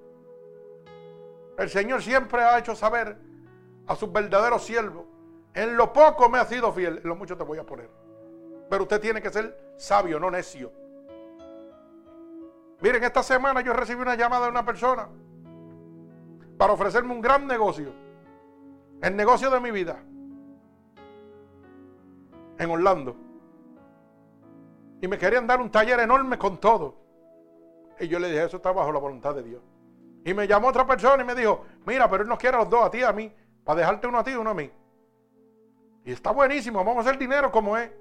El Señor siempre ha hecho saber a sus verdaderos siervos en lo poco me ha sido fiel, en lo mucho te voy a poner. Pero usted tiene que ser sabio, no necio. Miren, esta semana yo recibí una llamada de una persona para ofrecerme un gran negocio. El negocio de mi vida. En Orlando. Y me querían dar un taller enorme con todo. Y yo le dije, eso está bajo la voluntad de Dios. Y me llamó otra persona y me dijo, mira, pero él nos quiere a los dos, a ti y a mí, para dejarte uno a ti y uno a mí. Y está buenísimo, vamos a hacer dinero como es.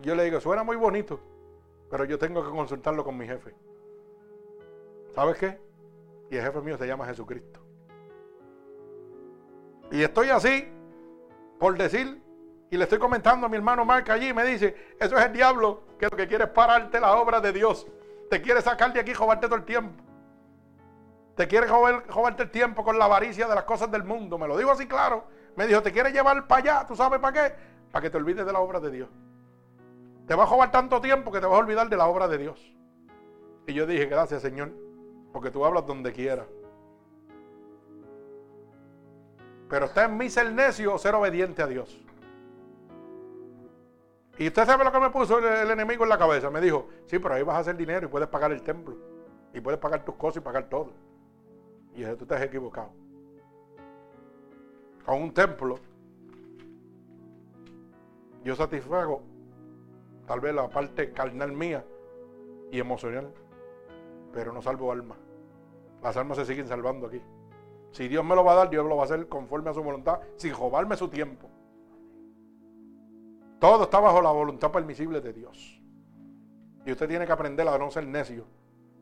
Yo le digo, suena muy bonito, pero yo tengo que consultarlo con mi jefe. ¿Sabes qué? Y el jefe mío se llama Jesucristo. Y estoy así, por decir, y le estoy comentando a mi hermano Mark allí, me dice, eso es el diablo, que lo que quiere es pararte la obra de Dios. Te quiere sacar de aquí y todo el tiempo. Te quiere robarte el tiempo con la avaricia de las cosas del mundo. Me lo digo así claro. Me dijo, te quiere llevar para allá, ¿tú sabes para qué? Para que te olvides de la obra de Dios. Te va a jugar tanto tiempo que te vas a olvidar de la obra de Dios. Y yo dije, gracias Señor, porque tú hablas donde quieras. Pero está en mí ser necio o ser obediente a Dios. Y usted sabe lo que me puso el, enemigo en la cabeza. Me dijo, sí, pero ahí vas a hacer dinero y puedes pagar el templo. Y puedes pagar tus cosas y pagar todo. Y tú estás equivocado a un templo, yo satisfago tal vez la parte carnal mía y emocional, pero no salvo alma. Las almas se siguen salvando aquí. Si Dios me lo va a dar, Dios lo va a hacer conforme a su voluntad, sin robarme su tiempo. Todo está bajo la voluntad permisible de Dios. Y usted tiene que aprender a no ser necio.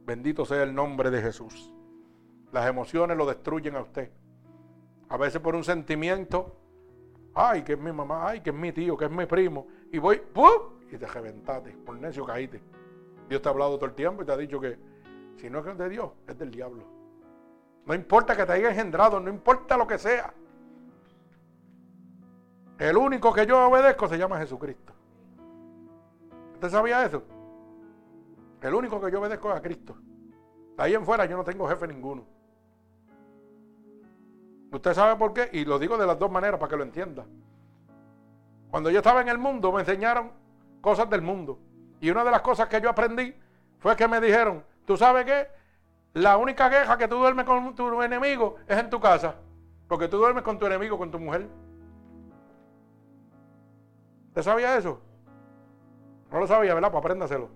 Bendito sea el nombre de Jesús. Las emociones lo destruyen a usted. A veces por un sentimiento, ay, que es mi mamá, ay, que es mi tío, que es mi primo. Y voy, ¡pum! Y te reventaste, por necio caíste. Dios te ha hablado todo el tiempo y te ha dicho que si no es de Dios, es del diablo. No importa que te haya engendrado, no importa lo que sea. El único que yo obedezco se llama Jesucristo. ¿Usted sabía eso? El único que yo obedezco es a Cristo. Ahí en fuera yo no tengo jefe ninguno. ¿Usted sabe por qué? Y lo digo de las dos maneras para que lo entienda. Cuando yo estaba en el mundo me enseñaron cosas del mundo. Y una de las cosas que yo aprendí fue que me dijeron, ¿tú sabes qué? La única queja que tú duermes con tu enemigo es en tu casa. Porque tú duermes con tu enemigo, con tu mujer. ¿Usted sabía eso? No lo sabía, ¿verdad? Pues apréndaselo.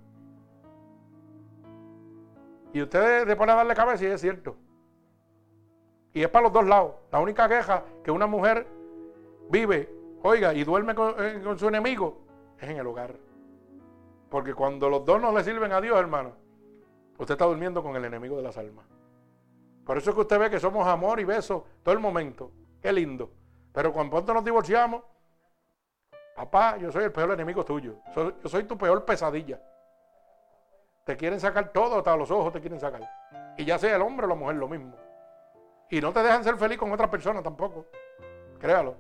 Y usted le pone a darle cabeza y es cierto. Y es para los dos lados. La única queja que una mujer vive, oiga, y duerme eh, con, su enemigo, es en el hogar. Porque cuando los dos no le sirven a Dios, hermano, usted está durmiendo con el enemigo de las almas. Por eso es que usted ve que somos amor y beso todo el momento. Qué lindo. Pero cuando nos divorciamos, papá, yo soy el peor enemigo tuyo. yo soy tu peor pesadilla. Te quieren sacar todo, hasta los ojos te quieren sacar. Y ya sea el hombre o la mujer, lo mismo. Y no te dejan ser feliz con otra persona tampoco. Créalo.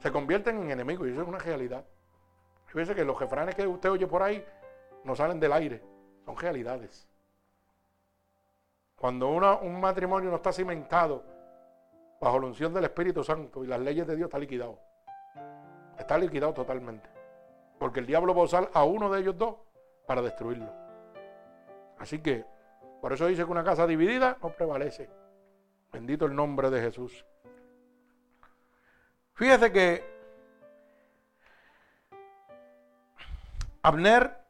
Se convierten en enemigos y eso es una realidad. Fíjese que los refranes que usted oye por ahí no salen del aire, son realidades. Cuando un matrimonio no está cimentado bajo la unción del Espíritu Santo y las leyes de Dios, está liquidado. Está liquidado totalmente. Porque el diablo va a usar a uno de ellos dos para destruirlo. Así que, por eso dice que una casa dividida no prevalece. Bendito el nombre de Jesús. Fíjese que Abner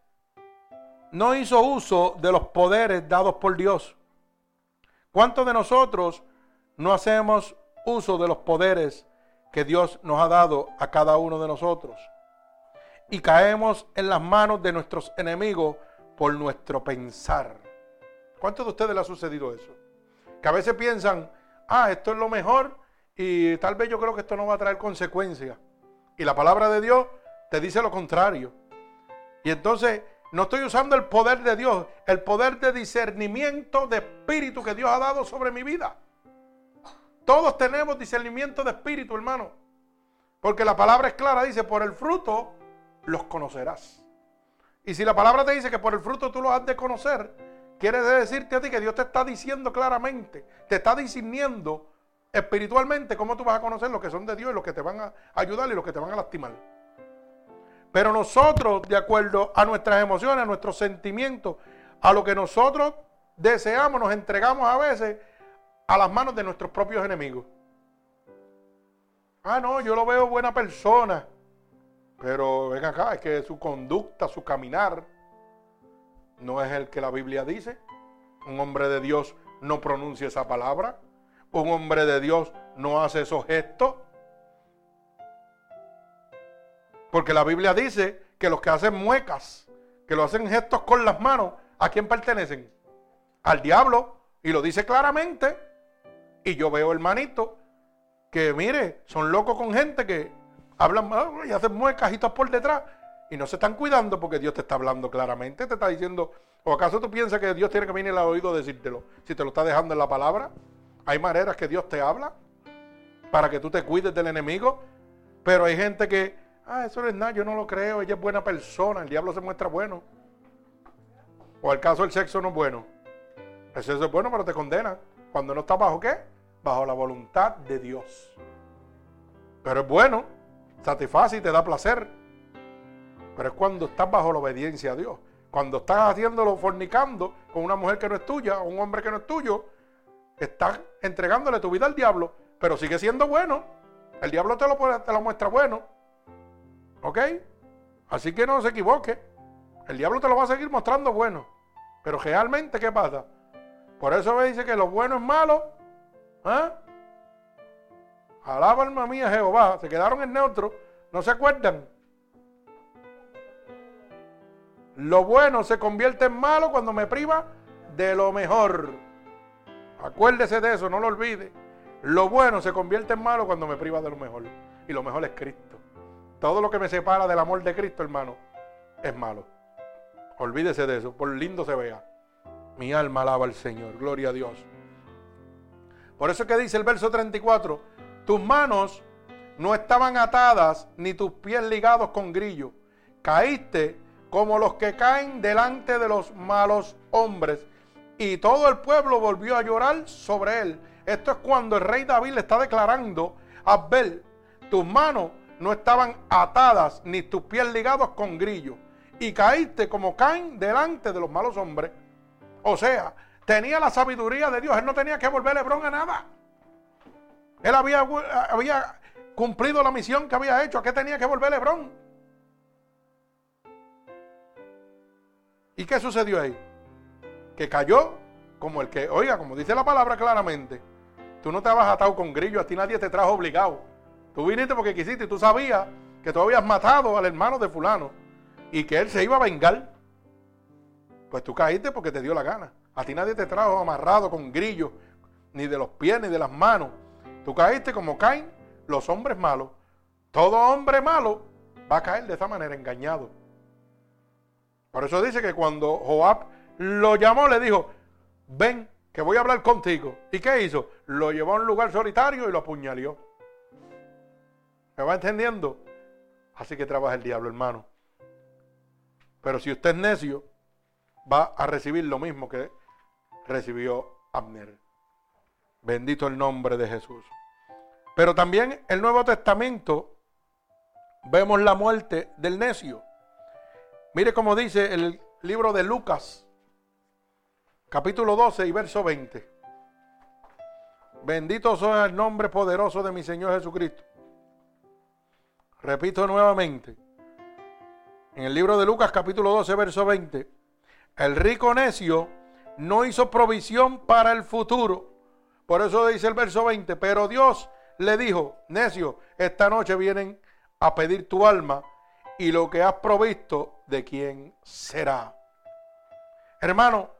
no hizo uso de los poderes dados por Dios. ¿Cuántos de nosotros no hacemos uso de los poderes que Dios nos ha dado a cada uno de nosotros? Y caemos en las manos de nuestros enemigos por nuestro pensar. ¿Cuántos de ustedes le ha sucedido eso? Que a veces piensan, ah, esto es lo mejor y tal vez yo creo que esto no va a traer consecuencias. Y la palabra de Dios te dice lo contrario. Y entonces no estoy usando el poder de Dios, el poder de discernimiento de espíritu que Dios ha dado sobre mi vida. Todos tenemos discernimiento de espíritu, hermano. Porque la palabra es clara, dice, por el fruto los conocerás. Y si la palabra te dice que por el fruto tú los has de conocer, Quiere decirte a ti que Dios te está diciendo claramente, te está discerniendo espiritualmente cómo tú vas a conocer los que son de Dios y los que te van a ayudar y los que te van a lastimar. Pero nosotros, de acuerdo a nuestras emociones, a nuestros sentimientos, a lo que nosotros deseamos, nos entregamos a veces a las manos de nuestros propios enemigos. Ah, no, yo lo veo buena persona. Pero ven acá, es que su conducta, su caminar, no es el que la Biblia dice. Un hombre de Dios no pronuncia esa palabra. Un hombre de Dios no hace esos gestos. Porque la Biblia dice que los que hacen muecas, que lo hacen gestos con las manos, ¿a quién pertenecen? Al diablo. Y lo dice claramente. Y yo veo hermanito que, mire, son locos con gente que hablan y hacen muecas por detrás y no se están cuidando porque Dios te está hablando claramente, te está diciendo, ¿o acaso tú piensas que Dios tiene que venir al oído a decírtelo? Si te lo está dejando en la palabra, hay maneras que Dios te habla para que tú te cuides del enemigo, pero hay gente que, ah, eso no es nada, yo no lo creo, ella es buena persona, el diablo se muestra bueno. O el caso del sexo no es bueno. El sexo es bueno, pero te condena. Cuando no está bajo qué? Bajo la voluntad de Dios. Pero es bueno, satisface y te da placer. Pero es cuando estás bajo la obediencia a Dios. Cuando estás haciéndolo fornicando con una mujer que no es tuya o un hombre que no es tuyo, estás entregándole tu vida al diablo, pero sigue siendo bueno. El diablo te lo, te lo muestra bueno. ¿Ok? Así que no se equivoque. El diablo te lo va a seguir mostrando bueno. Pero realmente, ¿qué pasa? Por eso me dice que lo bueno es malo. ¿Ah? Alaba alma mía Jehová. Se quedaron en neutro. ¿No se acuerdan? Lo bueno se convierte en malo cuando me priva de lo mejor. Acuérdese de eso, no lo olvide. Lo bueno se convierte en malo cuando me priva de lo mejor. Y lo mejor es Cristo. Todo lo que me separa del amor de Cristo, hermano, es malo. Olvídese de eso, por lindo se vea. Mi alma alaba al Señor, gloria a Dios. Por eso es que dice el verso 34, tus manos no estaban atadas ni tus pies ligados con grillo. Caíste como los que caen delante de los malos hombres. Y todo el pueblo volvió a llorar sobre él. Esto es cuando el rey David le está declarando a Abel, tus manos no estaban atadas ni tus pies ligados con grillo. Y caíste como caen delante de los malos hombres. O sea, tenía la sabiduría de Dios. Él no tenía que volver Hebrón a nada. Él había, cumplido la misión que había hecho. ¿A qué tenía que volver Hebrón? ¿Y qué sucedió ahí? Que cayó como el que, oiga, como dice la palabra claramente, tú no te has atado con grillo, a ti nadie te trajo obligado. Tú viniste porque quisiste y tú sabías que tú habías matado al hermano de fulano y que él se iba a vengar. Pues tú caíste porque te dio la gana. A ti nadie te trajo amarrado con grillo, ni de los pies ni de las manos. Tú caíste como caen los hombres malos. Todo hombre malo va a caer de esa manera, engañado. Por eso dice que cuando Joab lo llamó, le dijo, ven, que voy a hablar contigo. ¿Y qué hizo? Lo llevó a un lugar solitario y lo apuñaleó. ¿Me va entendiendo? Así que trabaja el diablo, hermano. Pero si usted es necio, va a recibir lo mismo que recibió Abner. Bendito el nombre de Jesús. Pero también el Nuevo Testamento vemos la muerte del necio. Mire cómo dice el libro de Lucas, capítulo 12 y verso 20. Bendito sea el nombre poderoso de mi Señor Jesucristo. Repito nuevamente. En el libro de Lucas, capítulo 12, verso 20. El rico necio no hizo provisión para el futuro. Por eso dice el verso 20. Pero Dios le dijo, necio, esta noche vienen a pedir tu alma y lo que has provisto de quién será. Hermano,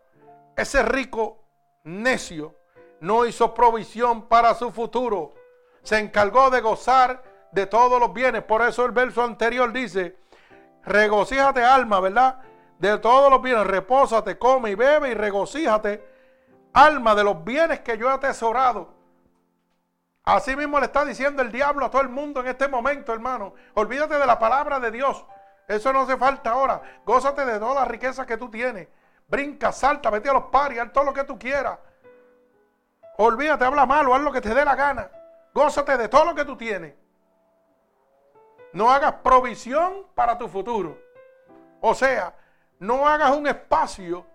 ese rico necio no hizo provisión para su futuro. Se encargó de gozar de todos los bienes. Por eso el verso anterior dice, regocíjate alma, ¿verdad? De todos los bienes, repósate, come y bebe y regocíjate, alma, de los bienes que yo he atesorado. Así mismo le está diciendo el diablo a todo el mundo en este momento, hermano. Olvídate de la palabra de Dios. Eso no hace falta ahora. Gózate de todas las riquezas que tú tienes. Brinca, salta, vete a los paris, haz todo lo que tú quieras. Olvídate, habla malo, haz lo que te dé la gana. Gózate de todo lo que tú tienes. No hagas provisión para tu futuro. O sea, no hagas un espacio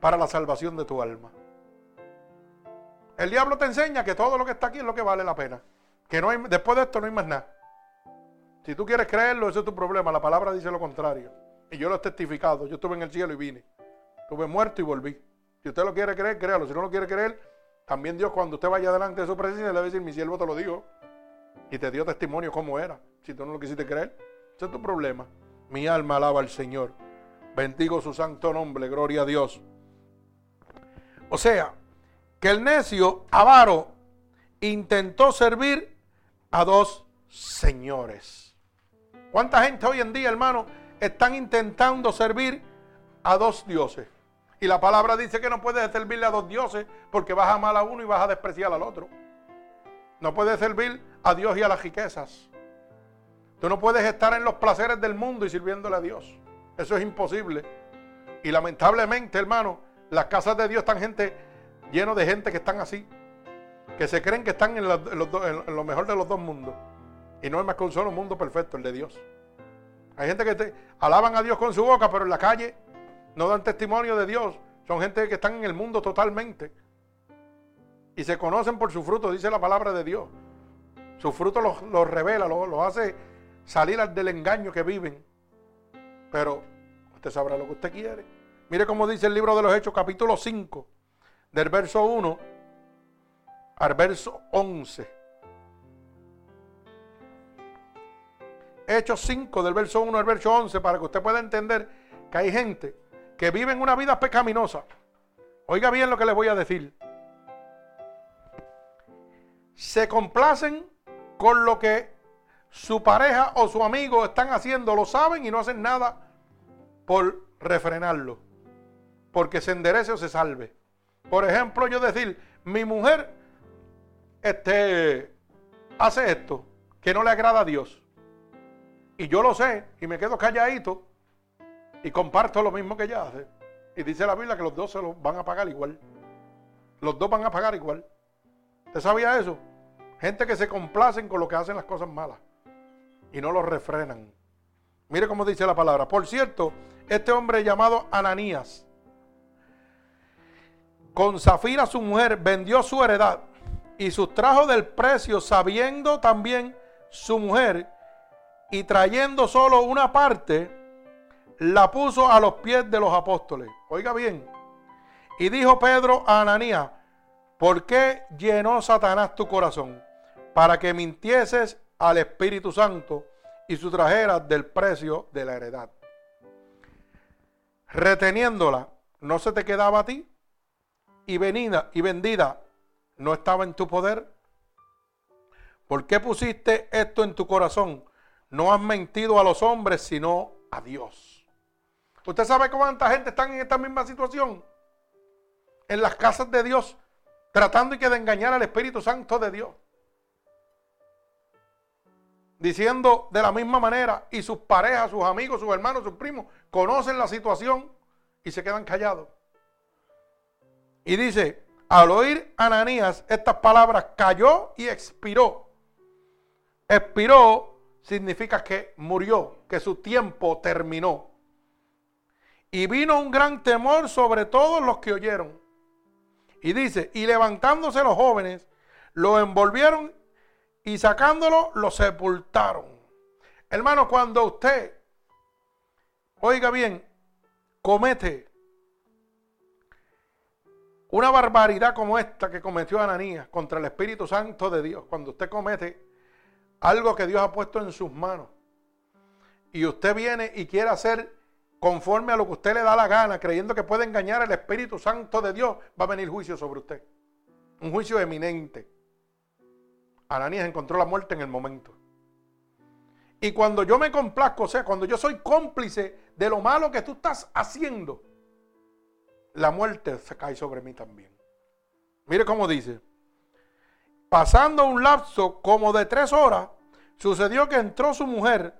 para la salvación de tu alma. El diablo te enseña que todo lo que está aquí es lo que vale la pena. Que no hay, después de esto no hay más nada. Si tú quieres creerlo, ese es tu problema. La palabra dice lo contrario. Y yo lo he testificado. Yo estuve en el cielo y vine. Estuve muerto y volví. Si usted lo quiere creer, créalo. Si no lo quiere creer, también Dios cuando usted vaya delante de su presencia le va a decir, mi siervo te lo dijo. Y te dio testimonio cómo era. Si tú no lo quisiste creer, ese es tu problema. Mi alma alaba al Señor. Bendigo su santo nombre. Gloria a Dios. O sea, que el necio avaro intentó servir a dos señores. ¿Cuánta gente hoy en día, hermano, están intentando servir a dos dioses? Y la palabra dice que no puedes servirle a dos dioses porque vas a amar a uno y vas a despreciar al otro. No puedes servir a Dios y a las riquezas. Tú no puedes estar en los placeres del mundo y sirviéndole a Dios. Eso es imposible. Y lamentablemente, hermano, las casas de Dios están gente lleno de gente que están así, que se creen que están en, lo mejor de los dos mundos. Y no es más que un solo mundo perfecto, el de Dios. Hay gente que te, alaban a Dios con su boca, pero en la calle no dan testimonio de Dios. Son gente que están en el mundo totalmente. Y se conocen por su fruto, dice la palabra de Dios. Su fruto los, revela, los hace salir del engaño que viven. Pero usted sabrá lo que usted quiere. Mire cómo dice el libro de los Hechos, capítulo 5, del verso 1 al verso 11. Hechos 5 del verso 1 al verso 11 para que usted pueda entender que hay gente que vive en una vida pecaminosa. Oiga bien lo que les voy a decir. Se complacen con lo que su pareja o su amigo están haciendo, lo saben y no hacen nada por refrenarlo, porque se enderece o se salve. Por ejemplo, yo decir, mi mujer este, hace esto que no le agrada a Dios. Y yo lo sé y me quedo calladito y comparto lo mismo que ella hace. Y dice la Biblia que los dos se lo van a pagar igual. Los dos van a pagar igual. ¿Usted sabía eso? Gente que se complacen con lo que hacen las cosas malas y no lo refrenan. Mire cómo dice la palabra. Por cierto, este hombre llamado Ananías con Zafira su mujer vendió su heredad y sustrajo del precio sabiendo también su mujer y trayendo solo una parte, la puso a los pies de los apóstoles. Oiga bien. Y dijo Pedro a Ananías, ¿por qué llenó Satanás tu corazón? Para que mintieses al Espíritu Santo y su trajeras del precio de la heredad. Reteniéndola, no se te quedaba a ti y venida y vendida no estaba en tu poder. ¿Por qué pusiste esto en tu corazón? No has mentido a los hombres, sino a Dios. ¿Usted sabe cuánta gente está en esta misma situación? En las casas de Dios, tratando y que de engañar al Espíritu Santo de Dios diciendo de la misma manera y sus parejas, sus amigos, sus hermanos, sus primos conocen la situación y se quedan callados. Y dice, al oír Ananías estas palabras, cayó y expiró. Expiró significa que murió, que su tiempo terminó. Y vino un gran temor sobre todos los que oyeron. Y dice, y levantándose los jóvenes, lo envolvieron y sacándolo lo sepultaron. Hermano, cuando usted, oiga bien, comete una barbaridad como esta que cometió Ananías contra el Espíritu Santo de Dios, cuando usted comete algo que Dios ha puesto en sus manos y usted viene y quiere hacer conforme a lo que usted le da la gana, creyendo que puede engañar al Espíritu Santo de Dios, va a venir juicio sobre usted. Un juicio eminente. Ananías encontró la muerte en el momento. Y cuando yo me complazco, o sea, cuando yo soy cómplice de lo malo que tú estás haciendo, la muerte se cae sobre mí también. Mire cómo dice. Pasando un lapso como de tres horas, sucedió que entró su mujer,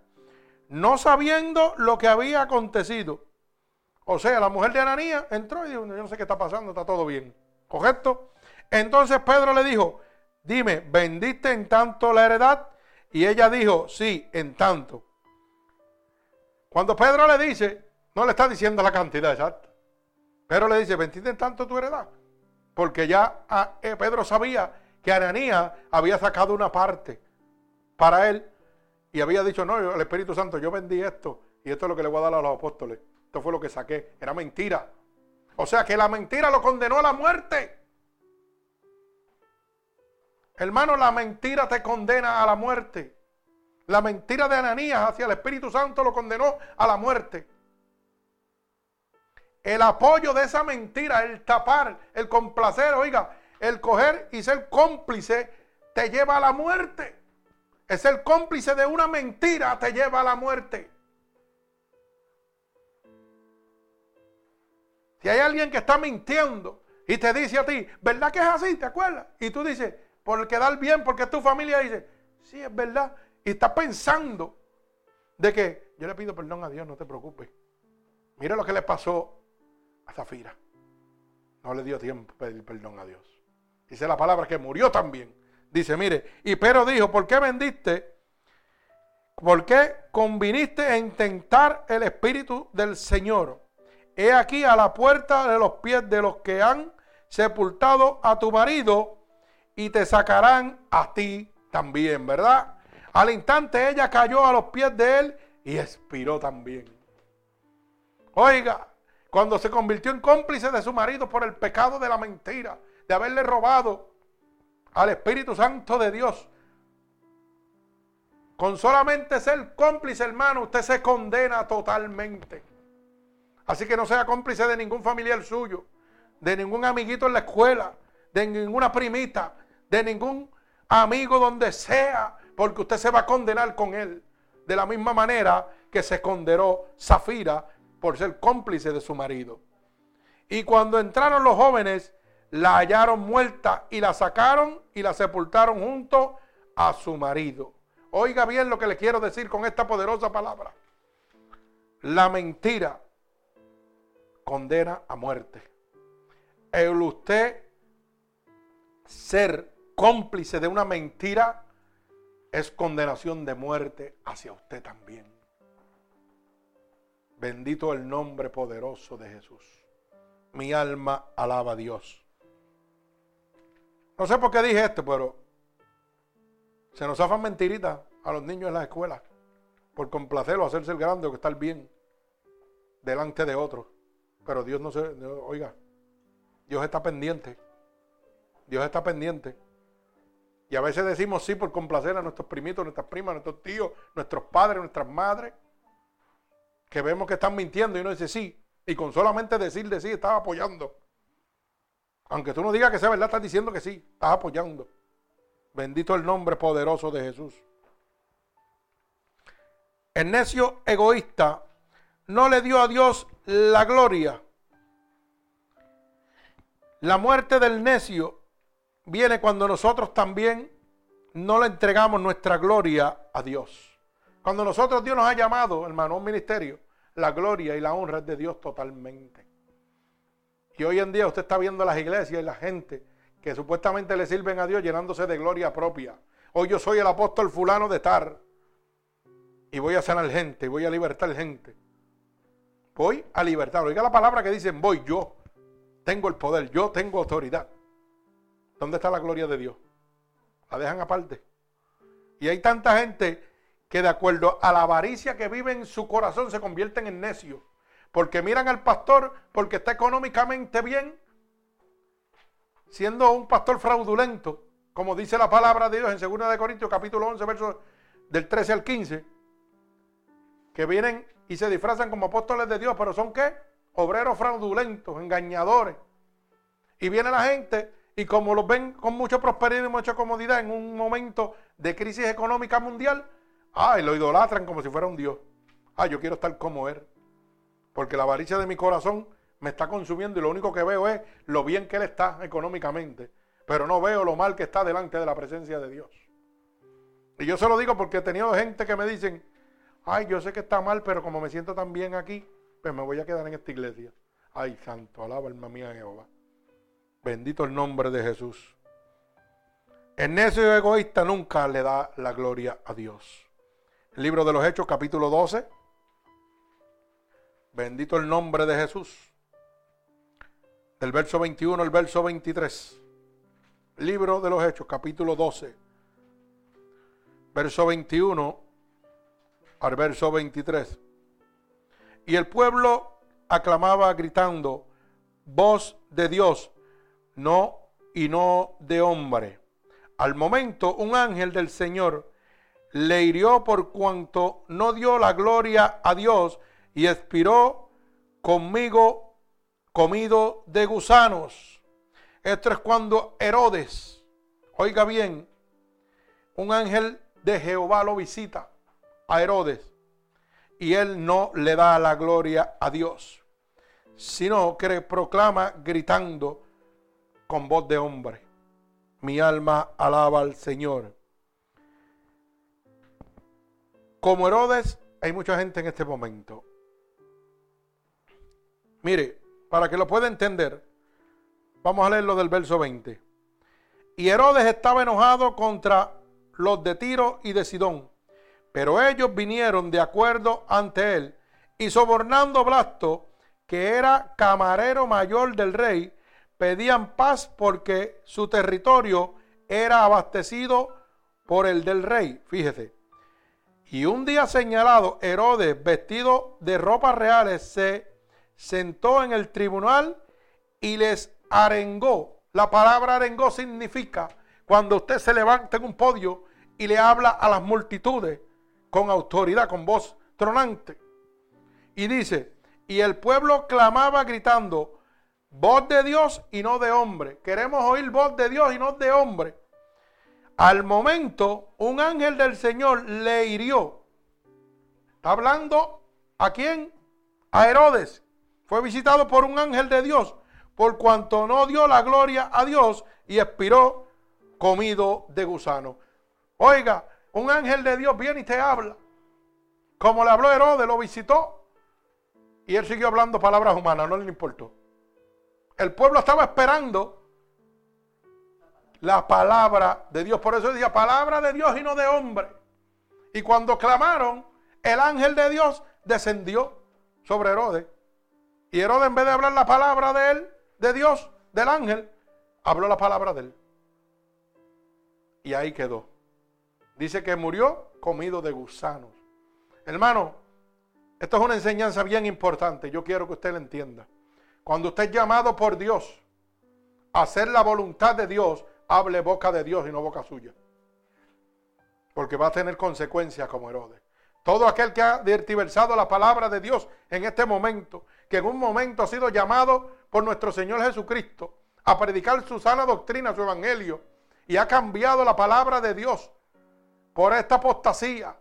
no sabiendo lo que había acontecido. O sea, la mujer de Ananías entró y dijo, yo no sé qué está pasando, está todo bien. ¿Correcto? Entonces Pedro le dijo, dime, ¿vendiste en tanto la heredad? Y ella dijo, sí, en tanto. Cuando Pedro le dice, no le está diciendo la cantidad exacta. Pedro le dice, ¿vendiste en tanto tu heredad? Porque ya ah, eh, Pedro sabía que Ananías había sacado una parte para él y había dicho, no, el Espíritu Santo, yo vendí esto y esto es lo que le voy a dar a los apóstoles. Esto fue lo que saqué. Era mentira. O sea que la mentira lo condenó a la muerte. Hermano, la mentira te condena a la muerte. La mentira de Ananías hacia el Espíritu Santo lo condenó a la muerte. El apoyo de esa mentira, el tapar, el complacer, oiga, el coger y ser cómplice te lleva a la muerte. Es ser cómplice de una mentira te lleva a la muerte. Si hay alguien que está mintiendo y te dice a ti, ¿verdad que es así? ¿Te acuerdas? Y tú dices, por quedar bien, porque tu familia dice, sí, es verdad. Y está pensando de que yo le pido perdón a Dios, no te preocupes. Mira lo que le pasó a Zafira. No le dio tiempo pedir perdón a Dios. Dice la palabra que murió también. Dice, mire, y pero dijo, ¿por qué vendiste? ¿Por qué conviniste a intentar el Espíritu del Señor? He aquí a la puerta de los pies de los que han sepultado a tu marido y te sacarán a ti también, ¿verdad? Al instante ella cayó a los pies de él y expiró también. Oiga, cuando se convirtió en cómplice de su marido por el pecado de la mentira, de haberle robado al Espíritu Santo de Dios, con solamente ser cómplice, hermano, usted se condena totalmente. Así que no sea cómplice de ningún familiar suyo, de ningún amiguito en la escuela, de ninguna primita, de ningún amigo donde sea, porque usted se va a condenar con él. De la misma manera que se condenó Zafira por ser cómplice de su marido. Y cuando entraron los jóvenes, la hallaron muerta y la sacaron y la sepultaron junto a su marido. Oiga bien lo que le quiero decir con esta poderosa palabra. La mentira condena a muerte. El usted ser cómplice de una mentira, es condenación de muerte hacia usted también. Bendito el nombre poderoso de Jesús. Mi alma alaba a Dios. No sé por qué dije esto, pero se nos hacen mentiritas a los niños en la escuela por complacerlo, hacerse el grande o estar bien. delante de otros. Pero Dios no se, oiga, Dios está pendiente. Dios está pendiente. Y a veces decimos sí por complacer a nuestros primitos, nuestras primas, nuestros tíos, nuestros padres, nuestras madres, que vemos que están mintiendo y uno dice sí. Y con solamente decir de sí, estás apoyando. Aunque tú no digas que sea verdad, estás diciendo que sí, estás apoyando. Bendito el nombre poderoso de Jesús. El necio egoísta no le dio a Dios la gloria. La muerte del necio viene cuando nosotros también no le entregamos nuestra gloria a Dios. Cuando nosotros Dios nos ha llamado, hermano, a un ministerio, la gloria y la honra es de Dios totalmente. Y hoy en día usted está viendo las iglesias y la gente que supuestamente le sirven a Dios llenándose de gloria propia. Hoy yo soy el apóstol fulano de Tar y voy a sanar gente, voy a libertar gente. Voy a libertar. Oiga la palabra que dicen, voy yo. Tengo el poder, yo tengo autoridad. ¿Dónde está la gloria de Dios? La dejan aparte. Y hay tanta gente que de acuerdo a la avaricia que vive en su corazón se convierten en necios. Porque miran al pastor porque está económicamente bien, siendo un pastor fraudulento, como dice la palabra de Dios en 2 de Corintios capítulo 11, versos del 13 al 15, que vienen y se disfrazan como apóstoles de Dios, pero son qué? Obreros fraudulentos, engañadores. Y viene la gente y como los ven con mucha prosperidad y mucha comodidad en un momento de crisis económica mundial, ay, lo idolatran como si fuera un Dios. Ay, yo quiero estar como Él. Porque la avaricia de mi corazón me está consumiendo y lo único que veo es lo bien que Él está económicamente. Pero no veo lo mal que está delante de la presencia de Dios. Y yo se lo digo porque he tenido gente que me dicen, ay, yo sé que está mal, pero como me siento tan bien aquí, pues me voy a quedar en esta iglesia. Ay, santo, alaba alma mía Jehová. Bendito el nombre de Jesús. El necio egoísta nunca le da la gloria a Dios. El libro de los Hechos, capítulo 12. Bendito el nombre de Jesús. Del verso 21 al verso 23. Libro de los Hechos, capítulo 12. Verso 21 al verso 23. Y el pueblo aclamaba gritando, voz de Dios, no y no de hombre. Al momento un ángel del Señor le hirió por cuanto no dio la gloria a Dios y expiró conmigo comido de gusanos. Esto es cuando Herodes, oiga bien, un ángel de Jehová lo visita a Herodes y él no le da la gloria a Dios, sino que proclama gritando con voz de hombre. Mi alma alaba al Señor. Como Herodes, hay mucha gente en este momento. Mire, para que lo pueda entender, vamos a leer lo del verso 20. Y Herodes estaba enojado contra los de Tiro y de Sidón pero ellos vinieron de acuerdo ante él y sobornando Blasto, que era camarero mayor del rey, pedían paz porque su territorio era abastecido por el del rey. Fíjese. Y un día señalado, Herodes, vestido de ropas reales, se sentó en el tribunal y les arengó. La palabra arengó significa cuando usted se levanta en un podio y le habla a las multitudes con autoridad, con voz tronante. Y dice, y el pueblo clamaba gritando, voz de Dios y no de hombre. Queremos oír voz de Dios y no de hombre. Al momento, un ángel del Señor le hirió. Está hablando a quién? A Herodes. Fue visitado por un ángel de Dios, por cuanto no dio la gloria a Dios y expiró comido de gusano. Oiga, un ángel de Dios viene y te habla. Como le habló Herodes, lo visitó. Y él siguió hablando palabras humanas, no le importó. El pueblo estaba esperando la palabra de Dios. Por eso decía palabra de Dios y no de hombre. Y cuando clamaron, el ángel de Dios descendió sobre Herodes. Y Herodes, en vez de hablar la palabra de él, de Dios, del ángel, habló la palabra de él. Y ahí quedó. Dice que murió comido de gusanos. Hermano, Esto es una enseñanza bien importante. Yo quiero que usted la entienda. Cuando usted es llamado por Dios a hacer la voluntad de Dios, hable boca de Dios y no boca suya. Porque va a tener consecuencias como Herodes. Todo aquel que ha divertiversado la palabra de Dios en este momento, que en un momento ha sido llamado por nuestro Señor Jesucristo a predicar su sana doctrina, su evangelio, y ha cambiado la palabra de Dios por esta apostasía.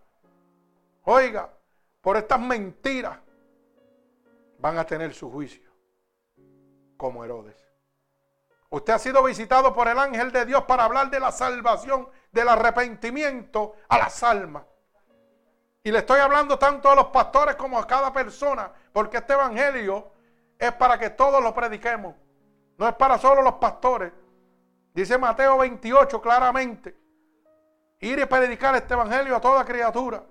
Oiga, por estas mentiras, van a tener su juicio como Herodes. Usted ha sido visitado por el ángel de Dios para hablar de la salvación, del arrepentimiento a las almas. Y le estoy hablando tanto a los pastores como a cada persona, porque este evangelio es para que todos lo prediquemos. No es para solo los pastores. Dice Mateo 28 claramente. Ir y predicar este evangelio a toda criatura,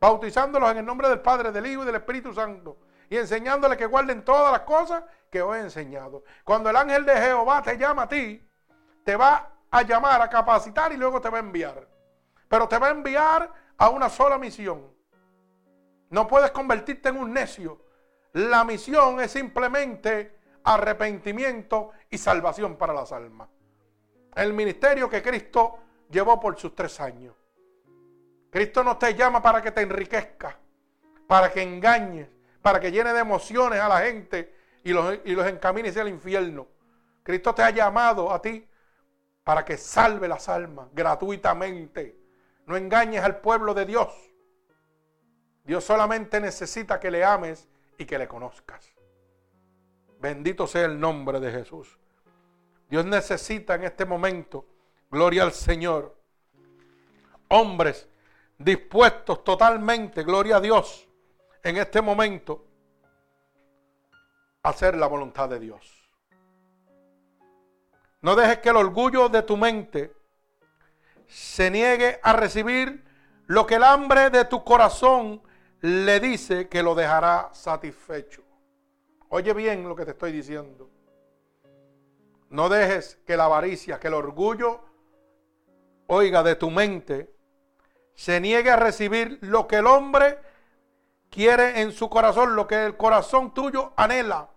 bautizándolos en el nombre del Padre, del Hijo y del Espíritu Santo, y enseñándoles que guarden todas las cosas que os he enseñado. Cuando el ángel de Jehová te llama a ti, te va a llamar, a capacitar y luego te va a enviar. Pero te va a enviar a una sola misión. No puedes convertirte en un necio. La misión es simplemente arrepentimiento y salvación para las almas. El ministerio que Cristo llevó por sus tres años. Cristo no te llama para que te enriquezca, para que engañes, para que llene de emociones a la gente y los, y los encamine hacia el infierno. Cristo te ha llamado a ti para que salve las almas gratuitamente. No engañes al pueblo de Dios. Dios solamente necesita que le ames y que le conozcas. Bendito sea el nombre de Jesús. Dios necesita en este momento, gloria al Señor, hombres dispuestos totalmente, gloria a Dios, en este momento, hacer la voluntad de Dios. No dejes que el orgullo de tu mente se niegue a recibir lo que el hambre de tu corazón le dice que lo dejará satisfecho. Oye bien lo que te estoy diciendo. No dejes que la avaricia, que el orgullo, oiga, de tu mente, se niegue a recibir lo que el hombre quiere en su corazón, lo que el corazón tuyo anhela,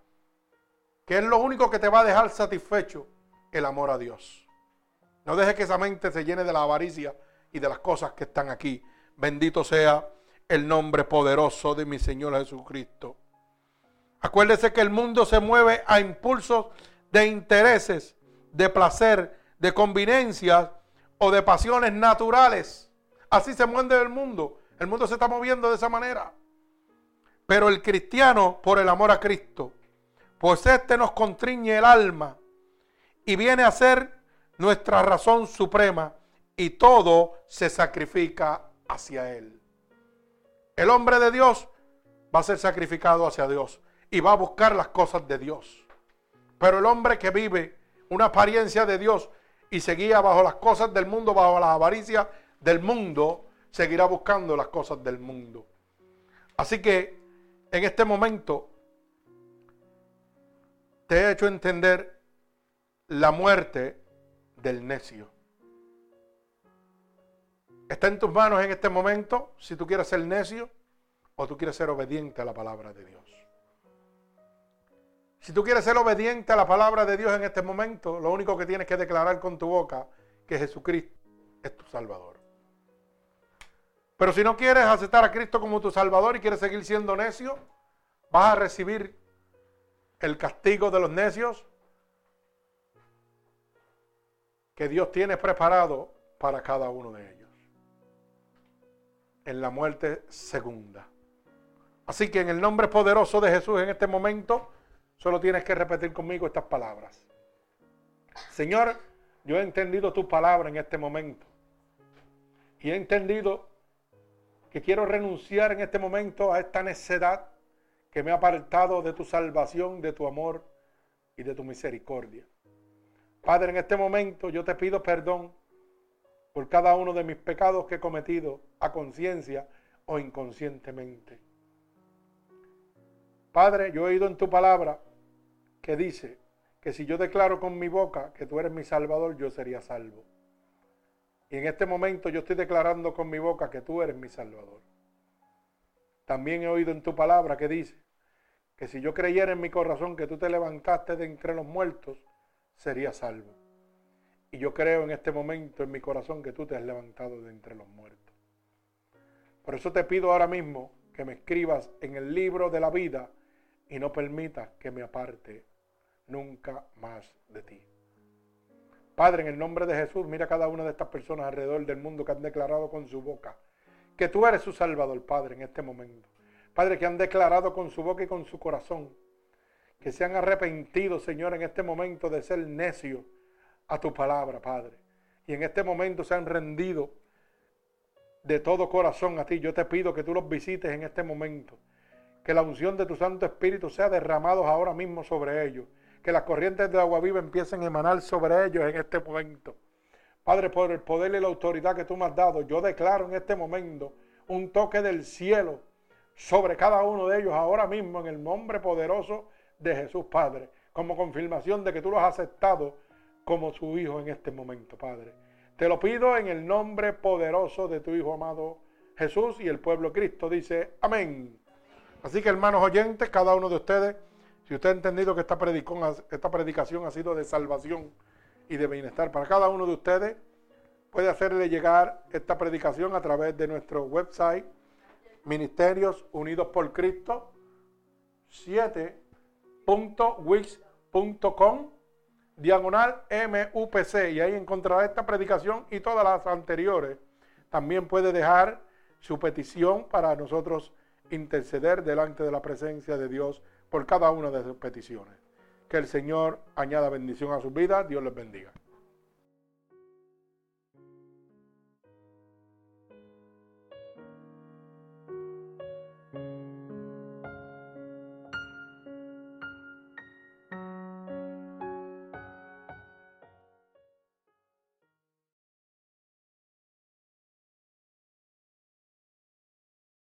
que es lo único que te va a dejar satisfecho, el amor a Dios. No dejes que esa mente se llene de la avaricia y de las cosas que están aquí. Bendito sea el nombre poderoso de mi Señor Jesucristo. Acuérdese que el mundo se mueve a impulsos de intereses, de placer, de conveniencias o de pasiones naturales. Así se mueve el mundo. El mundo se está moviendo de esa manera. Pero el cristiano, por el amor a Cristo, pues este nos contriñe el alma y viene a ser nuestra razón suprema y todo se sacrifica hacia Él. El hombre de Dios va a ser sacrificado hacia Dios y va a buscar las cosas de Dios. Pero el hombre que vive una apariencia de Dios y se guía bajo las cosas del mundo, bajo la avaricia del mundo, seguirá buscando las cosas del mundo. Así que en este momento te he hecho entender la muerte del necio. Está en tus manos en este momento si tú quieres ser necio o tú quieres ser obediente a la palabra de Dios. Si tú quieres ser obediente a la palabra de Dios en este momento, lo único que tienes que declarar con tu boca que Jesucristo es tu Salvador. Pero si no quieres aceptar a Cristo como tu Salvador y quieres seguir siendo necio, vas a recibir el castigo de los necios que Dios tiene preparado para cada uno de ellos en la muerte segunda. Así que en el nombre poderoso de Jesús en este momento, solo tienes que repetir conmigo estas palabras. Señor, yo he entendido tu palabra en este momento. Y he entendido que quiero renunciar en este momento a esta necedad que me ha apartado de tu salvación, de tu amor y de tu misericordia. Padre, en este momento yo te pido perdón por cada uno de mis pecados que he cometido a conciencia o inconscientemente. Padre, yo he oído en tu palabra que dice que si yo declaro con mi boca que tú eres mi salvador, yo sería salvo. Y en este momento yo estoy declarando con mi boca que tú eres mi salvador. también he oído en tu palabra que dice que si yo creyera en mi corazón que tú te levantaste de entre los muertos, sería salvo. Y yo creo en este momento en mi corazón que tú te has levantado de entre los muertos. Por eso te pido ahora mismo que me escribas en el libro de la vida y no permitas que me aparte nunca más de ti. Padre, en el nombre de Jesús, mira a cada una de estas personas alrededor del mundo que han declarado con su boca que tú eres su Salvador, Padre, en este momento. Padre, que han declarado con su boca y con su corazón que se han arrepentido, Señor, en este momento de ser necio a tu palabra, Padre. Y en este momento se han rendido de todo corazón a ti. Yo te pido que tú los visites en este momento. Que la unción de tu Santo Espíritu sea derramado ahora mismo sobre ellos que las corrientes de agua viva empiecen a emanar sobre ellos en este momento. Padre, por el poder y la autoridad que tú me has dado, yo declaro en este momento un toque del cielo sobre cada uno de ellos ahora mismo en el nombre poderoso de Jesús, Padre, como confirmación de que tú los has aceptado como su Hijo en este momento, Padre. Te lo pido en el nombre poderoso de tu Hijo amado Jesús y el pueblo Cristo dice, amén. Así que hermanos oyentes, cada uno de ustedes si usted ha entendido que esta, esta predicación ha sido de salvación y de bienestar para cada uno de ustedes, puede hacerle llegar esta predicación a través de nuestro website, Ministerios Unidos por Cristo 7.wix.com diagonal MUPC y ahí encontrará esta predicación y todas las anteriores. También puede dejar su petición para nosotros interceder delante de la presencia de Dios por cada una de sus peticiones. Que el Señor añada bendición a su vida. Dios les bendiga.